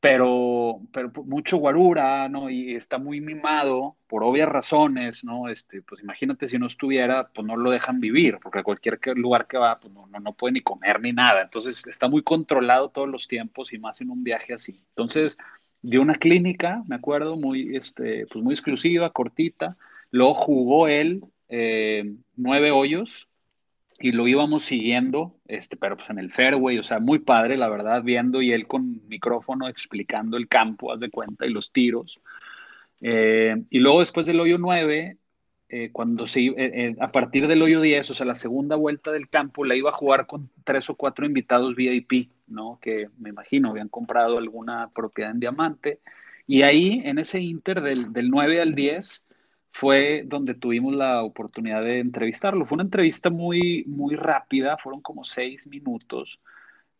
pero, pero mucho guarura, ¿no? Y está muy mimado por obvias razones, ¿no? Este, pues imagínate si no estuviera, pues no lo dejan vivir, porque a cualquier lugar que va, pues no, no, no puede ni comer ni nada. Entonces está muy controlado todos los tiempos y más en un viaje así. Entonces, dio una clínica, me acuerdo, muy, este, pues muy exclusiva, cortita Luego jugó él eh, nueve hoyos y lo íbamos siguiendo, este, pero pues en el fairway, o sea, muy padre, la verdad, viendo y él con micrófono explicando el campo, haz de cuenta, y los tiros. Eh, y luego después del hoyo 9, eh, cuando se, eh, a partir del hoyo 10, o sea, la segunda vuelta del campo, la iba a jugar con tres o cuatro invitados VIP, ¿no? Que me imagino habían comprado alguna propiedad en diamante. Y ahí, en ese inter del, del 9 al 10, fue donde tuvimos la oportunidad de entrevistarlo. Fue una entrevista muy, muy rápida, fueron como seis minutos.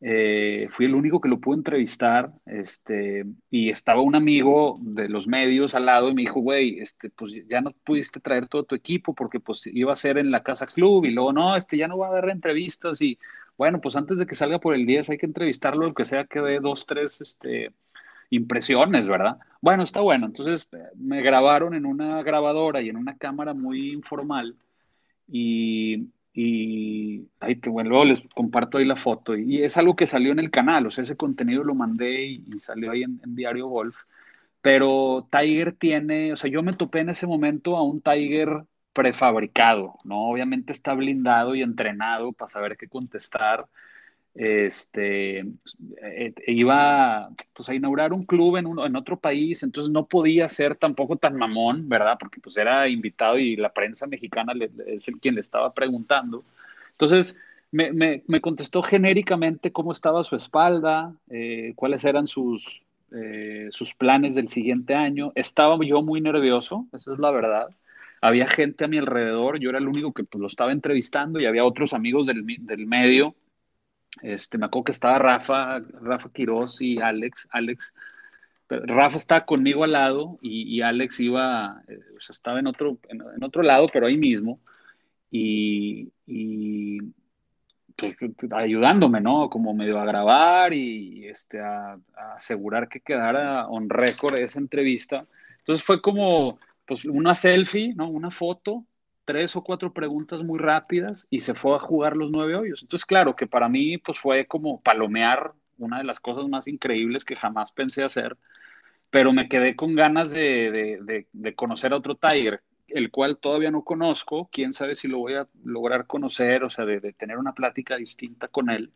Eh, fui el único que lo pude entrevistar, este, y estaba un amigo de los medios al lado y me dijo, güey, este, pues ya no pudiste traer todo tu equipo porque pues iba a ser en la casa club y luego no, este ya no va a dar entrevistas y bueno, pues antes de que salga por el 10 hay que entrevistarlo, aunque sea que dé dos, tres, este, impresiones, ¿verdad? Bueno, está bueno. Entonces me grabaron en una grabadora y en una cámara muy informal y, y ahí te, bueno, luego les comparto ahí la foto y, es algo que salió en el canal, o sea, ese contenido lo mandé y, y salió ahí en, en, Diario Golf. Pero Tiger tiene, o sea, yo me topé en ese momento a un Tiger prefabricado, ¿no? Obviamente está blindado y entrenado para saber qué contestar este, eh, iba pues, a inaugurar un club en, un, en, otro país, entonces no podía ser tampoco tan mamón, ¿verdad? Porque pues era invitado y la prensa mexicana es el quien le estaba preguntando. Entonces me contestó genéricamente cómo estaba su espalda, eh, cuáles eran sus, eh, sus planes del siguiente año. Estaba yo muy nervioso, esa es la verdad. había gente a mi alrededor, yo era el único que pues, lo estaba entrevistando y había otros amigos del, del medio. Este, me acuerdo que estaba Rafa, Rafa Quiroz y Alex. Alex, Rafa estaba conmigo al lado y, Alex iba, eh, estaba en otro, en, otro lado, pero ahí mismo. Y, y pues, ayudándome, ¿no? Como medio a grabar y, este, a, a, asegurar que quedara on record esa entrevista. Entonces fue como, pues una selfie, ¿no? Una foto, tres o cuatro preguntas muy rápidas y se fue a jugar los nueve hoyos. Entonces, claro, que para mí pues fue como palomear una de las cosas más increíbles que jamás pensé hacer, pero me quedé con ganas de, de, conocer a otro Tiger, el cual todavía no conozco, quién sabe si lo voy a lograr conocer, o sea, de, tener una plática distinta con él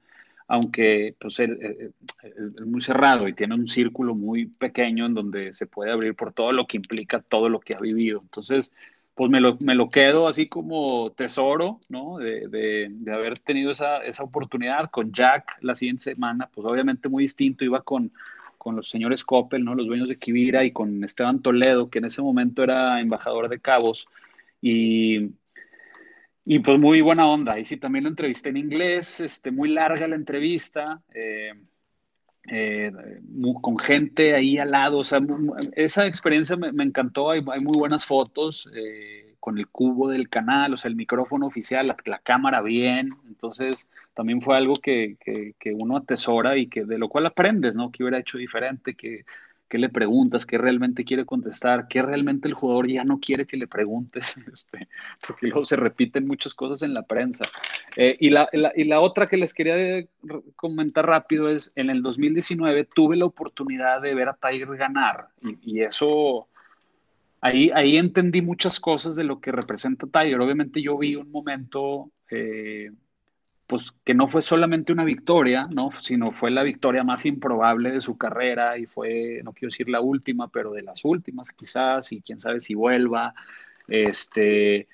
aunque pues él, es muy cerrado y tiene un círculo muy pequeño en donde se puede abrir por todo lo que implica todo lo que ha vivido. Entonces, pues me lo, me lo quedo así como tesoro, ¿no? De, de, de, haber tenido esa, esa oportunidad con Jack la siguiente semana, pues obviamente muy distinto, iba con, con los señores Coppel, ¿no? Los dueños de Kibira y con Esteban Toledo, que en ese momento era embajador de Cabos. Y, y pues muy buena onda. Y sí, también lo entrevisté en inglés, este, muy larga la entrevista, eh, eh, con gente ahí al lado. O sea, esa experiencia me, encantó. Hay, muy buenas fotos eh, con el cubo del canal, o sea, el micrófono oficial, la, la cámara bien. Entonces, también fue algo que, que, que, uno atesora y que de lo cual aprendes, ¿no? Que hubiera hecho diferente, que qué le preguntas, qué realmente quiere contestar, qué realmente el jugador ya no quiere que le preguntes, este, porque luego se repiten muchas cosas en la prensa. Eh, y, la, y, la, otra que les quería comentar rápido es, en el 2019 tuve la oportunidad de ver a Tiger ganar y, eso, ahí, ahí entendí muchas cosas de lo que representa Tiger. Obviamente yo vi un momento... Eh, pues que no fue solamente una victoria, ¿no? Sino fue la victoria más improbable de su carrera y fue, no quiero decir la última, pero de las últimas quizás, y quién sabe si vuelva, este,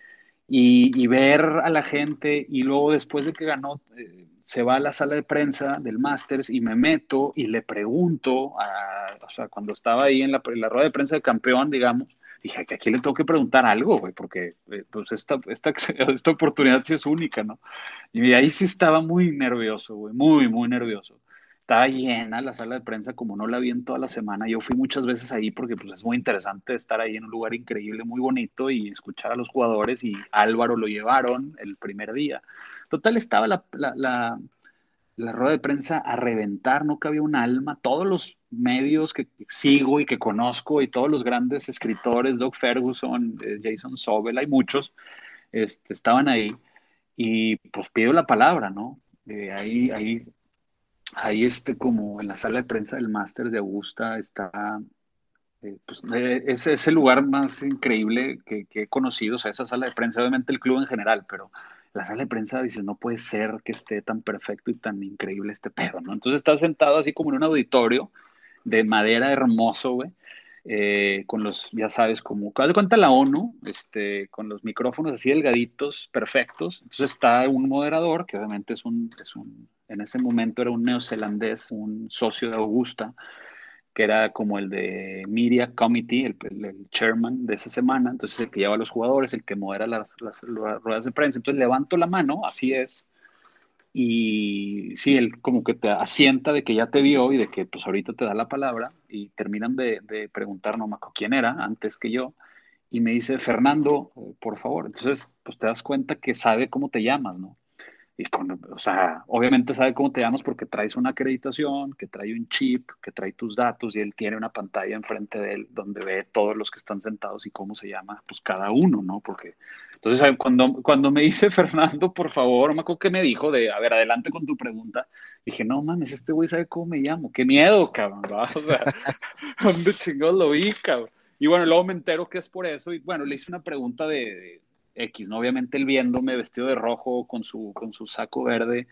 y, ver a la gente, y luego después de que ganó, eh, se va a la sala de prensa del Masters y me meto y le pregunto, a, o sea, cuando estaba ahí en la, en la rueda de prensa de campeón, digamos, dije, que aquí le tengo que preguntar algo, güey, porque eh, pues esta, esta, esta, oportunidad sí es única, ¿no? Y ahí sí estaba muy nervioso, güey, muy, muy nervioso. Estaba llena la sala de prensa, como no la vi en toda la semana. Yo fui muchas veces ahí porque pues, es muy interesante estar ahí en un lugar increíble, muy bonito y escuchar a los jugadores. Y Álvaro lo llevaron el primer día. Total, estaba la, la rueda de prensa a reventar, no cabía un alma. Todos los medios que sigo y que conozco y todos los grandes escritores, Doug Ferguson, eh, Jason Sobel, hay muchos, este, estaban ahí y pues pido la palabra, ¿no? Eh, ahí, ahí, ahí este, como en la sala de prensa del máster de Augusta está, eh, pues es, el lugar más increíble que, que, he conocido, o sea, esa sala de prensa, obviamente el club en general, pero la sala de prensa dices, no puede ser que esté tan perfecto y tan increíble este pedo, ¿no? Entonces está sentado así como en un auditorio de madera hermoso, güey. Eh, con los, ya sabes, como, de cuenta la ONU, este, con los micrófonos así delgaditos, perfectos. Entonces está un moderador, que obviamente es un, es un, en ese momento era un neozelandés, un socio de Augusta, que era como el de Media Committee, el, chairman de esa semana, entonces el que lleva a los jugadores, el que modera las, ruedas de prensa. Entonces levanto la mano, así es, y sí, él como que te asienta de que ya te vio y de que pues ahorita te da la palabra y terminan de, de preguntar, no me quién era antes que yo, y me dice, Fernando, por favor. Entonces, pues te das cuenta que sabe cómo te llamas, ¿no? Y con, o sea, obviamente sabe cómo te llamas porque traes una acreditación, que trae un chip, que trae tus datos y él tiene una pantalla enfrente de él donde ve todos los que están sentados y cómo se llama, pues cada uno, ¿no? Porque entonces cuando, cuando me dice Fernando, por favor, me acuerdo que me dijo de, a ver, adelante con tu pregunta, dije, no mames, este güey sabe cómo me llamo, qué miedo, cabrón, O sea, ¿dónde chingados lo vi, cabrón? Y bueno, luego me entero que es por eso y bueno, le hice una pregunta de X, ¿no? Obviamente él viéndome vestido de rojo con su, con su saco verde,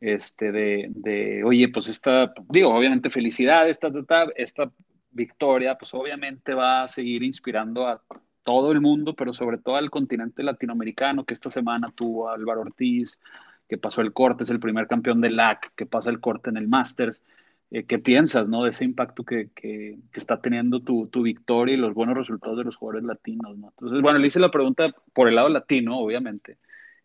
este, de, de oye, pues esta, digo, obviamente felicidad, esta, esta, victoria, pues obviamente va a seguir inspirando a todo el mundo, pero sobre todo al continente latinoamericano, que esta semana tuvo a Álvaro Ortiz, que pasó el corte, es el primer campeón del LAC, que pasa el corte en el Masters, eh, qué piensas, ¿no? De ese impacto que, que, está teniendo tu, tu, victoria y los buenos resultados de los jugadores latinos, ¿no? Entonces, bueno, le hice la pregunta por el lado latino, obviamente.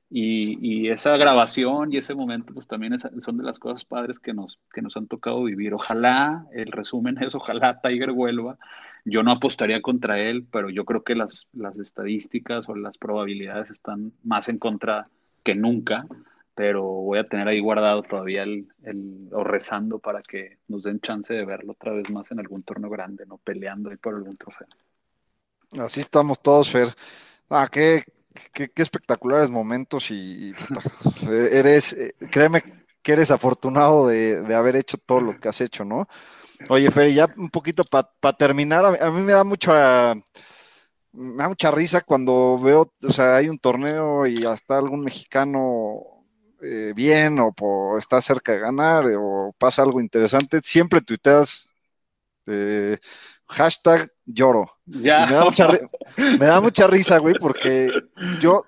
Y, y esa grabación y ese momento, pues también son de las cosas padres que nos, que nos han tocado vivir. Ojalá, el resumen es, ojalá Tiger vuelva. Yo no apostaría contra él, pero yo creo que las, las estadísticas o las probabilidades están más en contra que nunca pero voy a tener ahí guardado todavía el, el, o rezando para que nos den chance de verlo otra vez más en algún torneo grande, ¿no? Peleando ahí por algún trofeo. Así estamos todos, Fer. Ah, qué, qué, espectaculares momentos y, eres, eh, créeme que eres afortunado de, de, haber hecho todo lo que has hecho, ¿no? Oye, Fer, ya un poquito para terminar, a, mí me da mucha me da mucha risa cuando veo, o sea, hay un torneo y hasta algún mexicano eh, bien o por, está cerca de ganar eh, o pasa algo interesante, siempre tuiteas eh, hashtag lloro. Ya. Me da, mucha, risa, güey, porque yo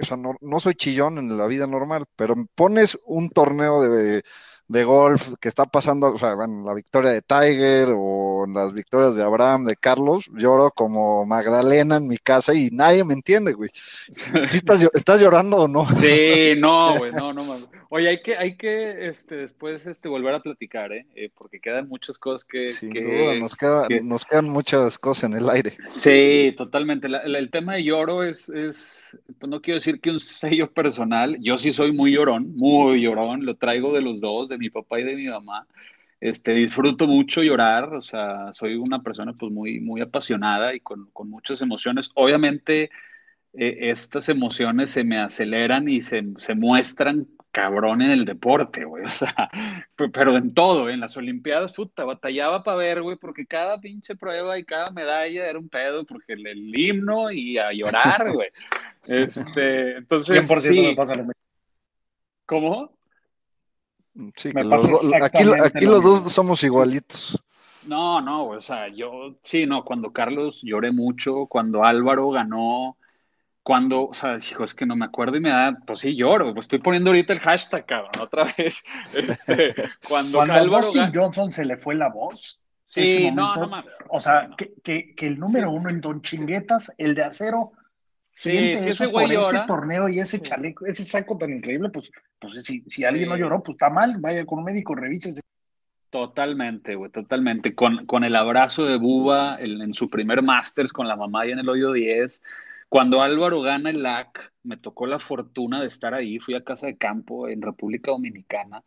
o sea, no, no, soy chillón en la vida normal, pero me pones un torneo de de golf que está pasando, o sea, bueno, la victoria de Tiger o las victorias de Abraham, de Carlos, lloro como Magdalena en mi casa y nadie me entiende, güey. ¿Sí estás, estás llorando o no? Sí, no, güey, no, no. Oye, hay que, hay que este, después este, volver a platicar, ¿eh? ¿eh? porque quedan muchas cosas que... Sin duda, nos, queda, nos quedan muchas cosas en el aire. Sí, totalmente. el tema de lloro es, es, pues no quiero decir que un sello personal, yo sí soy muy llorón, muy llorón, lo traigo de los dos, de mi papá y de mi mamá. Este, disfruto mucho llorar, o sea, soy una persona pues muy, muy apasionada y con, con muchas emociones. Obviamente, eh, estas emociones se me aceleran y se, se muestran cabrón en el deporte, güey, o sea, pero en todo, en las Olimpiadas, puta, batallaba para ver, güey, porque cada pinche prueba y cada medalla era un pedo, porque el, himno y a llorar, güey. Este, entonces, 100% sí. me pasa lo mismo. ¿Cómo? Sí, que los aquí, aquí los dos somos igualitos. No, no, o sea, yo, sí, no, cuando Carlos lloré mucho, cuando Álvaro ganó, cuando, o sea, hijo, es que no me acuerdo y me da, pues sí, lloro, pues estoy poniendo ahorita el hashtag, cabrón, otra vez. Este, cuando cuando a Dustin Johnson se le fue la voz. Sí, no, no mames. O sea, que, que, que, el número uno en Don Chinguetas, el de acero, sí, si ese güey por ese torneo y ese chaleco, ese saco tan increíble, pues, pues si, si alguien no lloró, pues está mal, vaya con un médico, revise. Totalmente, güey, totalmente. Con, con el abrazo de Buba en su primer Masters con la mamá y en el hoyo 10 cuando Álvaro gana el LAC, me tocó la fortuna de estar ahí, fui a casa de campo en República Dominicana.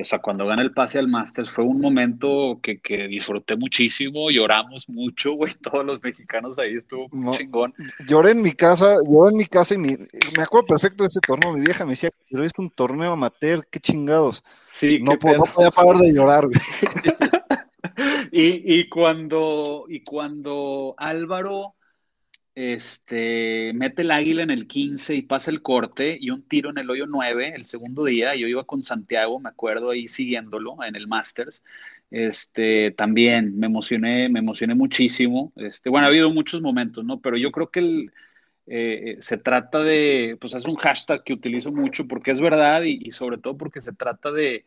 O sea, cuando gana el pase al Masters fue un momento que, que disfruté muchísimo, lloramos mucho, güey, todos los mexicanos ahí estuvo chingón. Lloré en mi casa, lloré en mi casa y me acuerdo perfecto de ese torneo, mi vieja me decía, pero es un torneo amateur, qué chingados. Sí, no, no podía parar de llorar, güey. y, y, cuando, y cuando Álvaro este, mete el águila en el 15 y pasa el corte y un tiro en el hoyo 9 el segundo día. Yo iba con Santiago, me acuerdo ahí siguiéndolo en el Masters. Este, también me emocioné, me emocioné muchísimo. Este, bueno, ha habido muchos momentos, ¿no? Pero yo creo que el, eh, se trata de, pues es un hashtag que utilizo mucho porque es verdad y sobre todo porque se trata de,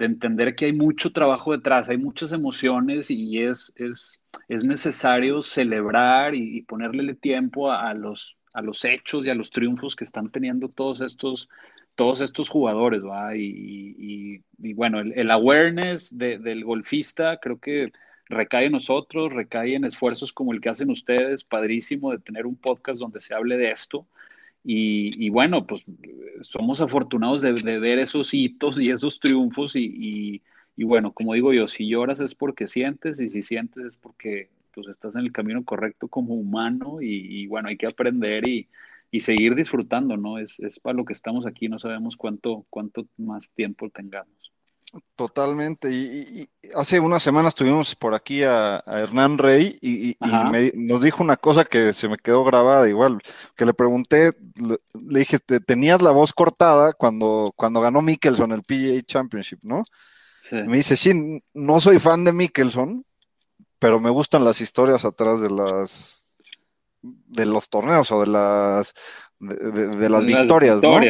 de entender que hay mucho trabajo detrás, hay muchas emociones y es, es, es necesario celebrar y, ponerle tiempo a, los, a los hechos y a los triunfos que están teniendo todos estos, todos estos jugadores, ¿va? Y, y, bueno, el, awareness del golfista creo que recae en nosotros, recae en esfuerzos como el que hacen ustedes, padrísimo de tener un podcast donde se hable de esto. Y, bueno, pues somos afortunados de, ver esos hitos y esos triunfos y, bueno, como digo yo, si lloras es porque sientes y si sientes es porque pues estás en el camino correcto como humano y, bueno, hay que aprender y, seguir disfrutando, ¿no? Es, es para lo que estamos aquí, no sabemos cuánto, cuánto más tiempo tengamos. Totalmente. Y, hace unas semanas tuvimos por aquí a, Hernán Rey y, nos dijo una cosa que se me quedó grabada igual, que le pregunté, le, dije, tenías la voz cortada cuando, cuando ganó Mickelson el PGA Championship, ¿no? Me dice, sí, no soy fan de Mickelson, pero me gustan las historias atrás de las de los torneos o de las de, las, victorias, ¿no?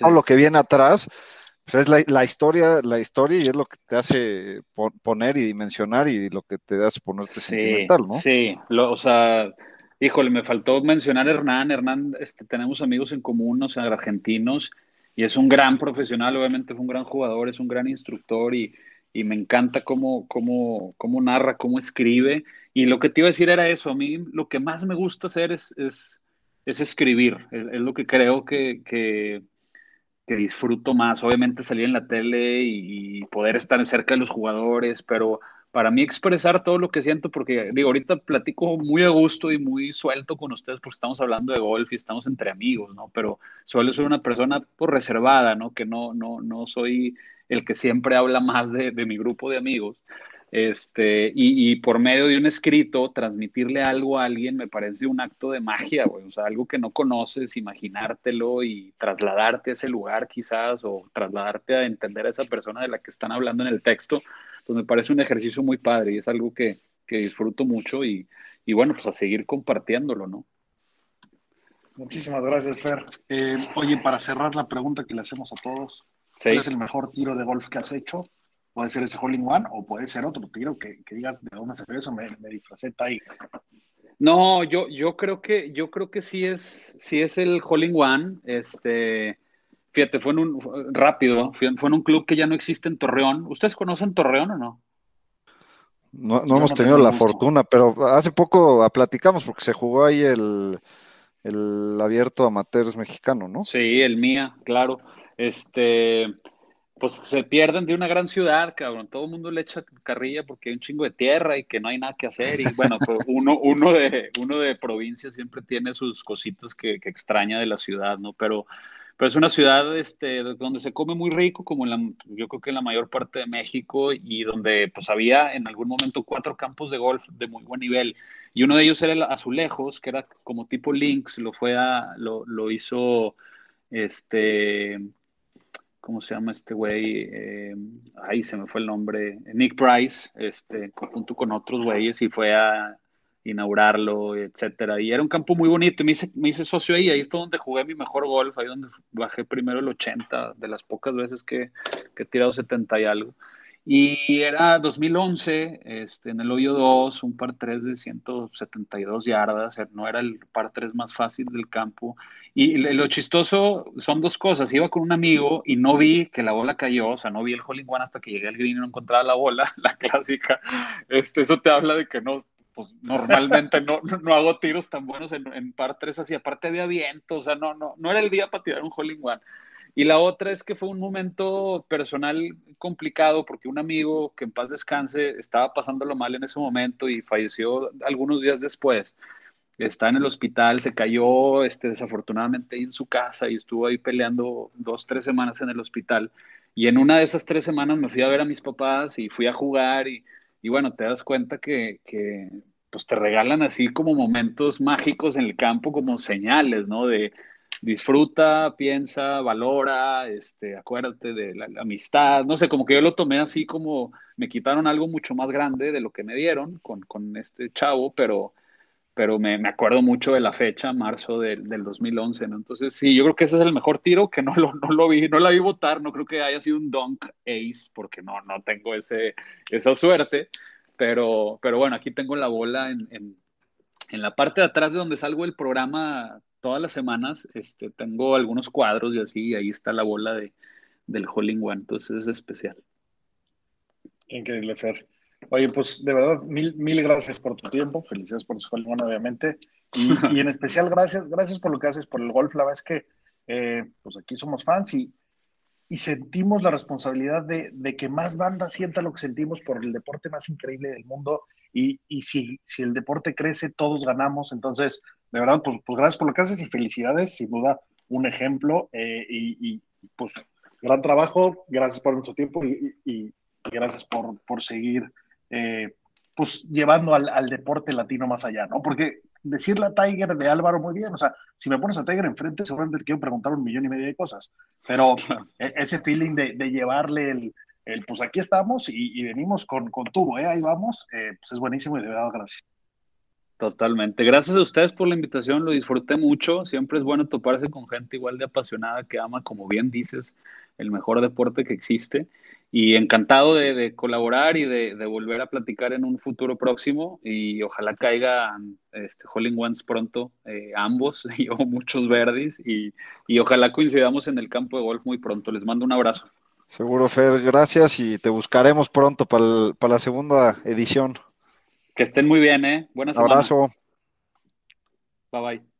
todo lo que viene atrás pues, es la, la, historia, la historia y es lo que te hace poner y dimensionar y lo que te hace ponerte sí, sentimental, ¿no? Sí, lo, o sea, híjole, me faltó mencionar a Hernán. Hernán, este, tenemos amigos en común, o sea, argentinos, y es un gran profesional, obviamente fue un gran jugador, es un gran instructor y, y me encanta cómo, cómo, cómo narra, cómo escribe. Y lo que te iba a decir era eso, a mí lo que más me gusta hacer es, es, es escribir, es, es, lo que creo que, que, que, disfruto más. Obviamente salir en la tele y, poder estar cerca de los jugadores, pero para mí expresar todo lo que siento, porque digo, ahorita platico muy a gusto y muy suelto con ustedes porque estamos hablando de golf y estamos entre amigos, ¿no? Pero suelo ser una persona pues, reservada, ¿no? Que no, no, no soy el que siempre habla más de, de mi grupo de amigos. Este, y, y, por medio de un escrito, transmitirle algo a alguien me parece un acto de magia, güey. O sea, algo que no conoces, imaginártelo y trasladarte a ese lugar quizás, o trasladarte a entender a esa persona de la que están hablando en el texto, pues me parece un ejercicio muy padre y es algo que, que disfruto mucho y, y, bueno, pues a seguir compartiéndolo, ¿no? Muchísimas gracias, Fer. Eh, oye, para cerrar la pregunta que le hacemos a todos, sí. ¿cuál es el mejor tiro de golf que has hecho? Puede ser ese hole in one o puede ser otro tiro que, que digas de dónde salió eso, me, me disfracé Tiger. No, yo, yo creo que yo creo que sí es, sí es el hole in one. Este, fíjate, fue en un fue rápido, fue, en un club que ya no existe en Torreón. ¿Ustedes conocen Torreón o no? No, no hemos no tenido la fortuna, pero hace poco platicamos porque se jugó ahí el, el abierto amateurs mexicano, ¿no? Sí, el mía, claro. Este, pues se pierden de una gran ciudad, cabrón. Todo el mundo le echa carrilla porque hay un chingo de tierra y que no hay nada que hacer. Y bueno, pues uno, uno, de, uno de provincia siempre tiene sus cositas que, que, extraña de la ciudad, ¿no? Pero, pero es una ciudad este, donde se come muy rico, como en la, yo creo que en la mayor parte de México, y donde pues había en algún momento cuatro campos de golf de muy buen nivel. Y uno de ellos era el Azulejos, que era como tipo Links, lo fue a, lo, lo hizo este ¿cómo se llama este güey? Eh, ahí se me fue el nombre, Nick Price, este, junto con otros güeyes y fue a inaugurarlo, etcétera. Y era un campo muy bonito, me hice, me hice socio ahí, ahí fue donde jugué mi mejor golf, ahí donde bajé primero el 80, de las pocas veces que, que he tirado 70 y algo. Y era 2011, este, en el hoyo 2, un par 3 de 172 yardas, no era el par 3 más fácil del campo. Y lo chistoso son dos cosas, iba con un amigo y no vi que la bola cayó, o sea, no vi el hole one hasta que llegué al green y no encontraba la bola, la clásica. Este, eso te habla de que no, pues normalmente no, no, hago tiros tan buenos en, en par 3 así, aparte había viento, o sea, no, no, no era el día para tirar un hole one. Y la otra es que fue un momento personal complicado porque un amigo que en paz descanse estaba pasándolo mal en ese momento y falleció algunos días después. Está en el hospital, se cayó este, desafortunadamente en su casa y estuvo ahí peleando dos, tres semanas en el hospital. Y en una de esas tres semanas me fui a ver a mis papás y fui a jugar y, y bueno, te das cuenta que, que pues te regalan así como momentos mágicos en el campo, como señales, ¿no? De, disfruta, piensa, valora, este, acuérdate de la, amistad, no sé, como que yo lo tomé así como me quitaron algo mucho más grande de lo que me dieron con, con este chavo, pero, pero me, me, acuerdo mucho de la fecha, marzo del, del 2011, ¿no? Entonces, sí, yo creo que ese es el mejor tiro, que no lo, no lo vi, no la vi votar, no creo que haya sido un dunk ace, porque no, no tengo ese, esa suerte, pero, pero bueno, aquí tengo la bola en, en, en la parte de atrás de donde salgo del programa todas las semanas este, tengo algunos cuadros y así, y ahí está la bola de, del Hole in One, entonces es especial. Increíble, Fer. Oye, pues de verdad, mil, mil gracias por tu tiempo, felicidades por ese Hole in One, obviamente, y, y, en especial gracias, gracias por lo que haces por el golf, la verdad es que eh, pues aquí somos fans y, y sentimos la responsabilidad de, de, que más banda sienta lo que sentimos por el deporte más increíble del mundo y, y si, si, el deporte crece, todos ganamos. Entonces, de verdad, pues, pues, gracias por lo que haces y felicidades, sin duda, un ejemplo eh, y, y, pues gran trabajo, gracias por nuestro tiempo y, gracias por, por seguir eh, pues llevando al, al, deporte latino más allá, ¿no? Porque decirle a Tiger de Álvaro muy bien, o sea, si me pones a Tiger enfrente, seguramente quiero preguntar un millón y medio de cosas, pero e, ese feeling de, de llevarle el, el, pues aquí estamos y, y venimos con, con tubo, ¿eh? ahí vamos, eh, pues es buenísimo y de verdad gracias. Totalmente. Gracias a ustedes por la invitación, lo disfruté mucho. Siempre es bueno toparse con gente igual de apasionada que ama, como bien dices, el mejor deporte que existe. Y encantado de, colaborar y de, volver a platicar en un futuro próximo. Y ojalá caigan este, Holling Ones pronto, eh, ambos, y o muchos verdes. Y, y ojalá coincidamos en el campo de golf muy pronto. Les mando un abrazo. Seguro, Fer, gracias y te buscaremos pronto para, para la segunda edición. Que estén muy bien, ¿eh? Buenas Abrazo. Bye bye.